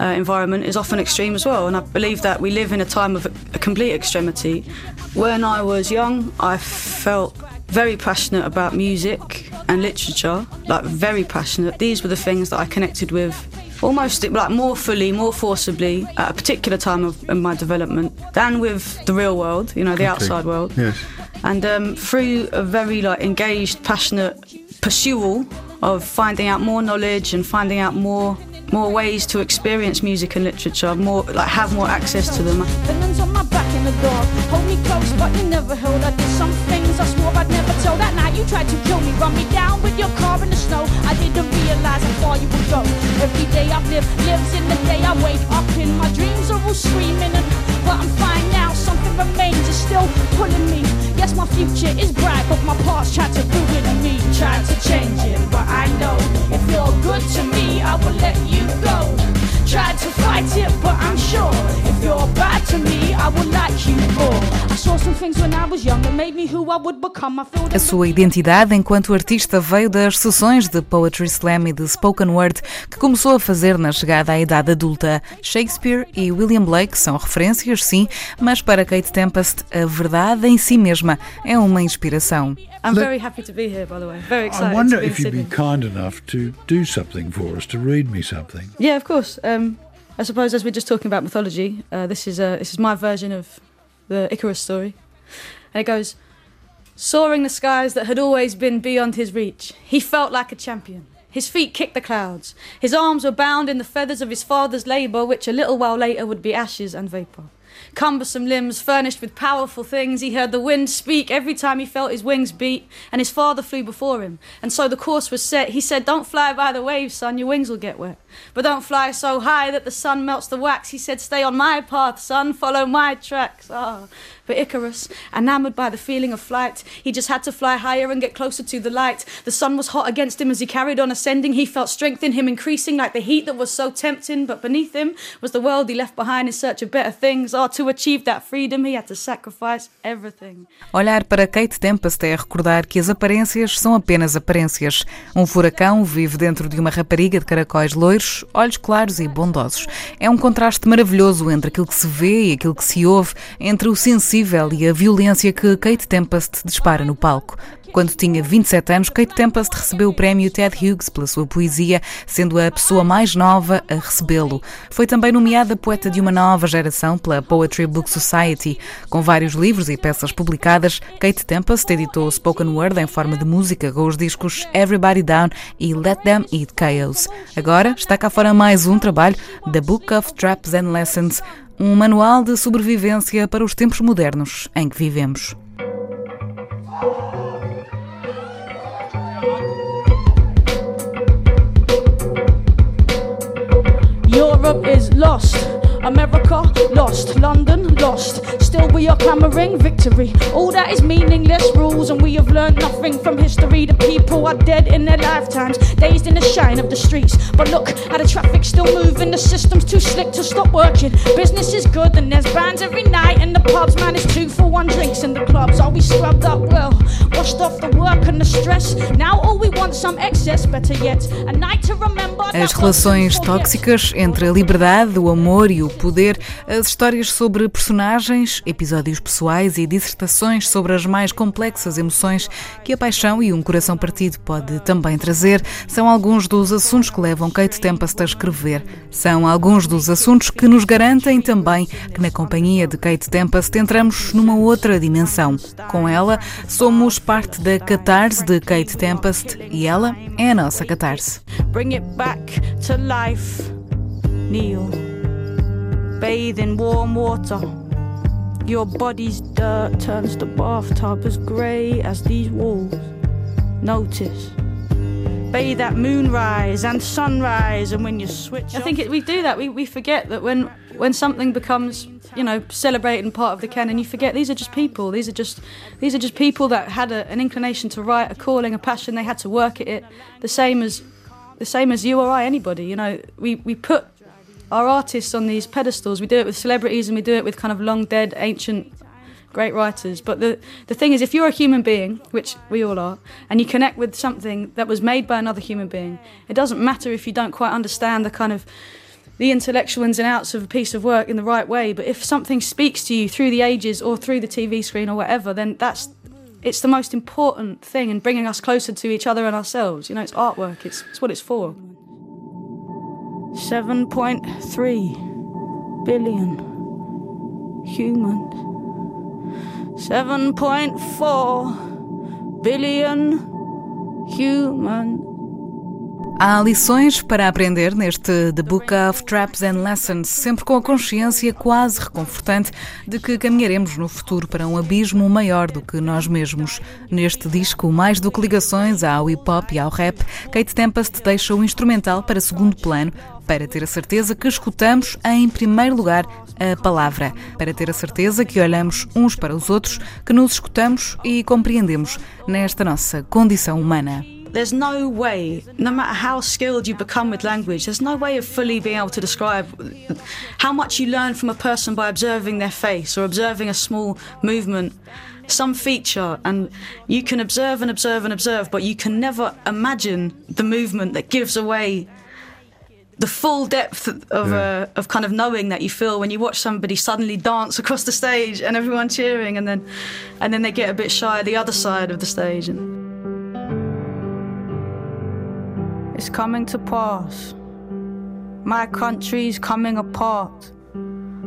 uh, environment is often extreme as well. And I believe that we live in a time of a complete extremity. When I was young, I felt very passionate about music and literature, like very passionate. These were the things that I connected with almost like more fully, more forcibly at a particular time of in my development than with the real world, you know, the Okay. outside world. Yes. And um, through a very like engaged, passionate pursuit of finding out more knowledge and finding out more more ways to experience music and literature, more like have more access to them. I I swore I'd never tell. That night you tried to kill me, run me down with your car in the snow. I didn't realize how far you would go. Every day I've lived lives in the day I wake up in. My dreams are all screaming, and but I'm fine now. Something remains, it's still pulling me. Yes, my future is bright, but my past tried to ruin A sua identidade enquanto artista veio das sessões de Poetry Slam e de Spoken Word que começou a fazer na chegada à idade adulta. Shakespeare e William Blake são referências, sim, mas para Kate Tempest, a verdade em si mesma é uma inspiração. I'm very happy to be here, by the way. Very excited I wonder to be in if you'd be kind enough to do something for us, to read me something. Yeah, of course. Um, I suppose as we're just talking about mythology, uh, this is uh, this is my version of the Icarus story, and it goes: soaring the skies that had always been beyond his reach, he felt like a champion. His feet kicked the clouds. His arms were bound in the feathers of his father's labour, which a little while later would be ashes and vapour. Cumbersome limbs furnished with powerful things, he heard the wind speak every time he felt his wings beat, and his father flew before him. And so the course was set. He said, Don't fly by the waves, son, your wings will get wet. But don't fly so high that the sun melts the wax. He said, Stay on my path, son, follow my tracks. Ah. But Icarus, enamoured by the feeling of flight, he just had to fly higher and get closer to the light. The sun was hot against him as he carried on ascending. He felt strength in him increasing like the heat that was so tempting. But beneath him was the world he left behind in search of better things. Ah, to achieve that freedom, he had to sacrifice everything. Olhar para Kate Tempest é recordar que as aparências são apenas aparências. Um furacão vive dentro de uma rapariga de caracóis loiros, olhos claros e bondosos. É um contraste maravilhoso entre aquilo que se vê e aquilo que se ouve, entre o sensível e a violência que Kate Tempest dispara no palco. Quando tinha 27 anos, Kate Tempest recebeu o prémio Ted Hughes pela sua poesia, sendo a pessoa mais nova a recebê-lo. Foi também nomeada poeta de uma nova geração pela Poetry Book Society. Com vários livros e peças publicadas, Kate Tempest editou spoken word em forma de música com os discos Everybody Down e Let Them Eat Chaos. Agora está cá fora mais um trabalho, The Book of Traps and Lessons, um manual de sobrevivência para os tempos modernos em que vivemos. Europe is lost. America lost, London lost. Still, we are clamoring victory. All that is meaningless rules, and we have learned nothing from history. The people are dead in their lifetimes, dazed in the shine of the streets. But look how the traffic's still moving, the system's too slick to stop working. Business is good, and there's bands every night in the pubs. Man, it's two for one drinks in the clubs. Are we scrubbed up well? Washed off the work and the stress. Now all we want some excess, better yet, a night to remember. As relações tóxicas entre a liberdade, o amor e o poder, as histórias sobre personagens, episódios pessoais e dissertações sobre as mais complexas emoções que a paixão e um coração partido pode também trazer, são alguns dos assuntos que levam Kate Tempest a escrever. São alguns dos assuntos que nos garantem também que na companhia de Kate Tempest entramos numa outra dimensão. Com ela, somos parte da catarse de Kate Tempest e ela é a nossa catarse. Bring it back to life. Kneel. Bathe in warm water. Your body's dirt turns the bathtub as grey as these walls. Notice. Bathe at moonrise and sunrise, and when you switch. I think it, we do that. We, we forget that when when something becomes you know celebrated and part of the canon, you forget these are just people. These are just these are just people that had a, an inclination to write, a calling, a passion. They had to work at it, the same as the same as you or I, anybody. You know, we we put our artists on these pedestals. We do it with celebrities and we do it with kind of long dead, ancient, great writers. But the, the thing is, if you're a human being, which we all are, and you connect with something that was made by another human being, it doesn't matter if you don't quite understand the kind of the intellectual ins and outs of a piece of work in the right way. But if something speaks to you through the ages or through the TV screen or whatever, then that's it's the most important thing in bringing us closer to each other and ourselves. You know, it's artwork. It's, it's what it's for. 7.3 billion humans. 7.4 billion humans. Há lições para aprender neste The Book of Traps and Lessons, sempre com a consciência quase reconfortante de que caminharemos no futuro para um abismo maior do que nós mesmos. Neste disco, mais do que ligações ao hip hop e ao rap, Kate Tempest deixa o instrumental para segundo plano para ter a certeza que escutamos em primeiro lugar a palavra, para ter a certeza que olhamos uns para os outros, que nos escutamos e compreendemos nesta nossa condição humana. There's no way, no matter how skilled you become with language, there's no way of fully being able to describe how much you learn from a person by observing their face or observing a small movement, some feature. And you can observe and observe and observe, but you can never imagine the movement that gives away the full depth of uh, of kind of knowing that you feel when you watch somebody suddenly dance across the stage and everyone cheering and then and then they get a bit shy at the other side of the stage and It's coming to pass. My country's coming apart.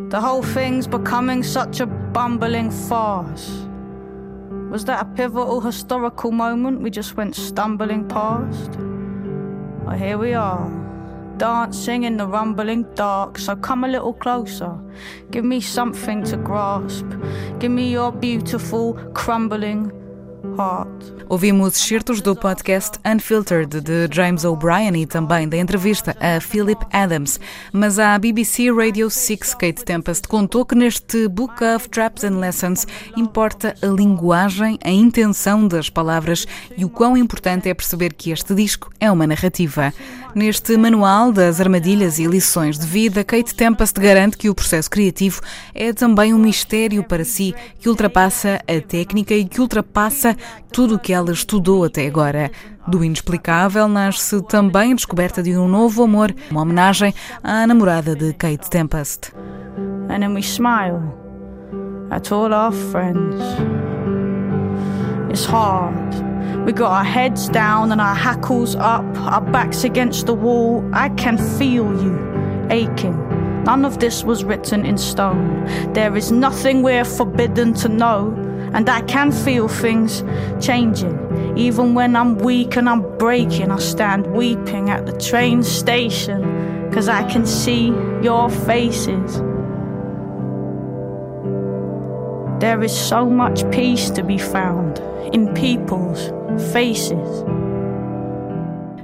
The whole thing's becoming such a bumbling farce. Was that a pivotal historical moment we just went stumbling past? Well, here we are, dancing in the rumbling dark. So come a little closer. Give me something to grasp. Give me your beautiful, crumbling. Ouvimos excertos do podcast Unfiltered de James O'Brien e também da entrevista a Philip Adams. Mas a BBC Radio 6 Kate Tempest contou que neste Book of Traps and Lessons importa a linguagem, a intenção das palavras e o quão importante é perceber que este disco é uma narrativa. Neste manual das armadilhas e lições de vida, Kate Tempest garante que o processo criativo é também um mistério para si que ultrapassa a técnica e que ultrapassa tudo o que ela estudou até agora. Do inexplicável nasce também a descoberta de um novo amor, uma homenagem à namorada de Kate Tempest. And then we smile at all our friends. It's hard We got our heads down and our hackles up, our backs against the wall. I can feel you aching. None of this was written in stone. There is nothing we're forbidden to know. And I can feel things changing. Even when I'm weak and I'm breaking, I stand weeping at the train station. Cause I can see your faces. There is so much peace to be found in people's faces.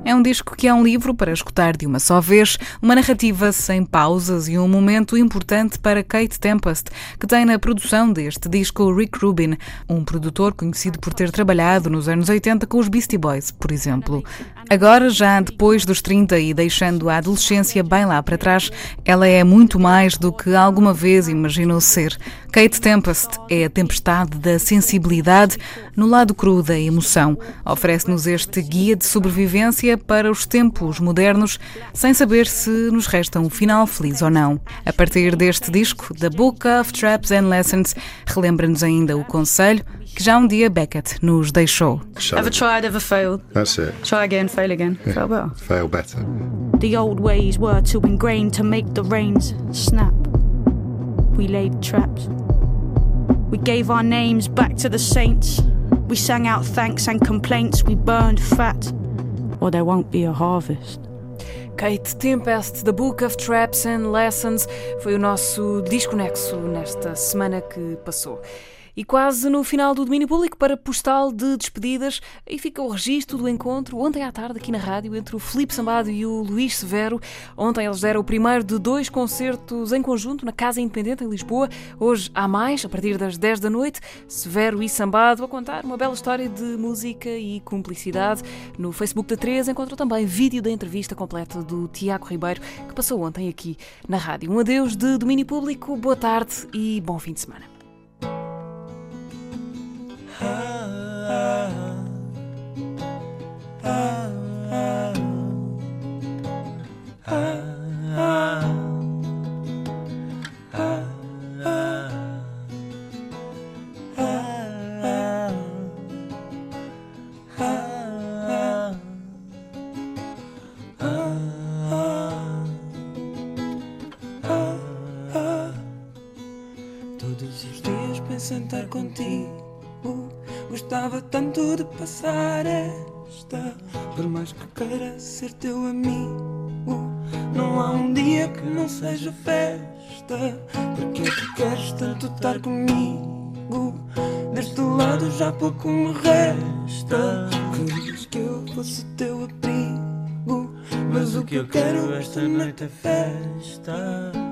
É um disco que é um livro para escutar de uma só vez, uma narrativa sem pausas e um momento importante para Kate Tempest, que tem na produção deste disco Rick Rubin, um produtor conhecido por ter trabalhado nos anos 80 com os Beastie Boys, por exemplo. Agora, já depois dos 30 e deixando a adolescência bem lá para trás, ela é muito mais do que alguma vez imaginou ser. Kate Tempest é a tempestade da sensibilidade no lado cru da emoção. Oferece-nos este guia de sobrevivência para os tempos modernos, sem saber se nos resta um final feliz ou não. A partir deste disco, The Book of Traps and Lessons, relembra-nos ainda o conselho que já um dia Beckett nos deixou. Ever tried, ever failed? That's it. Try again, fail again. Yeah. Fail better. Fail better. The old ways were too ingrained to make the reins snap. We laid traps. We gave our names back to the saints. We sang out thanks and complaints. We burned fat, or there won't be a harvest. Kate Tempest, The Book of Traps and Lessons, foi o nosso desconexo nesta semana que passou. E quase no final do domínio público para postal de despedidas, aí fica o registro do encontro ontem à tarde aqui na rádio entre o Filipe Sambado e o Luís Severo. Ontem eles deram o primeiro de dois concertos em conjunto na Casa Independente em Lisboa. Hoje há mais, a partir das 10 da noite, Severo e Sambado a contar uma bela história de música e cumplicidade. No Facebook da 3 encontrou também vídeo da entrevista completa do Tiago Ribeiro, que passou ontem aqui na rádio. Um adeus de domínio público, boa tarde e bom fim de semana. Ser teu amigo, não há um dia que não seja festa. Porque é que queres tanto estar comigo? Deste lado já pouco me resta. Querias que eu fosse teu abrigo. Mas o que eu quero esta noite é festa.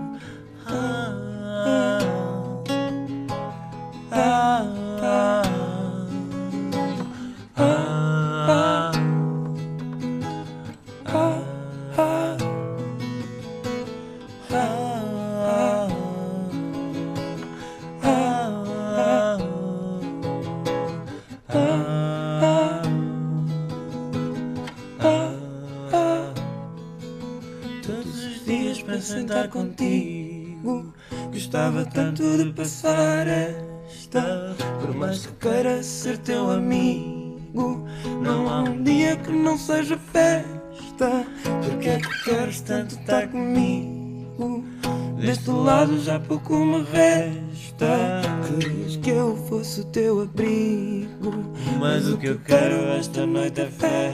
Lado já pouco me resta. Querias que eu fosse o teu abrigo. Mas o que eu quero esta noite é festa.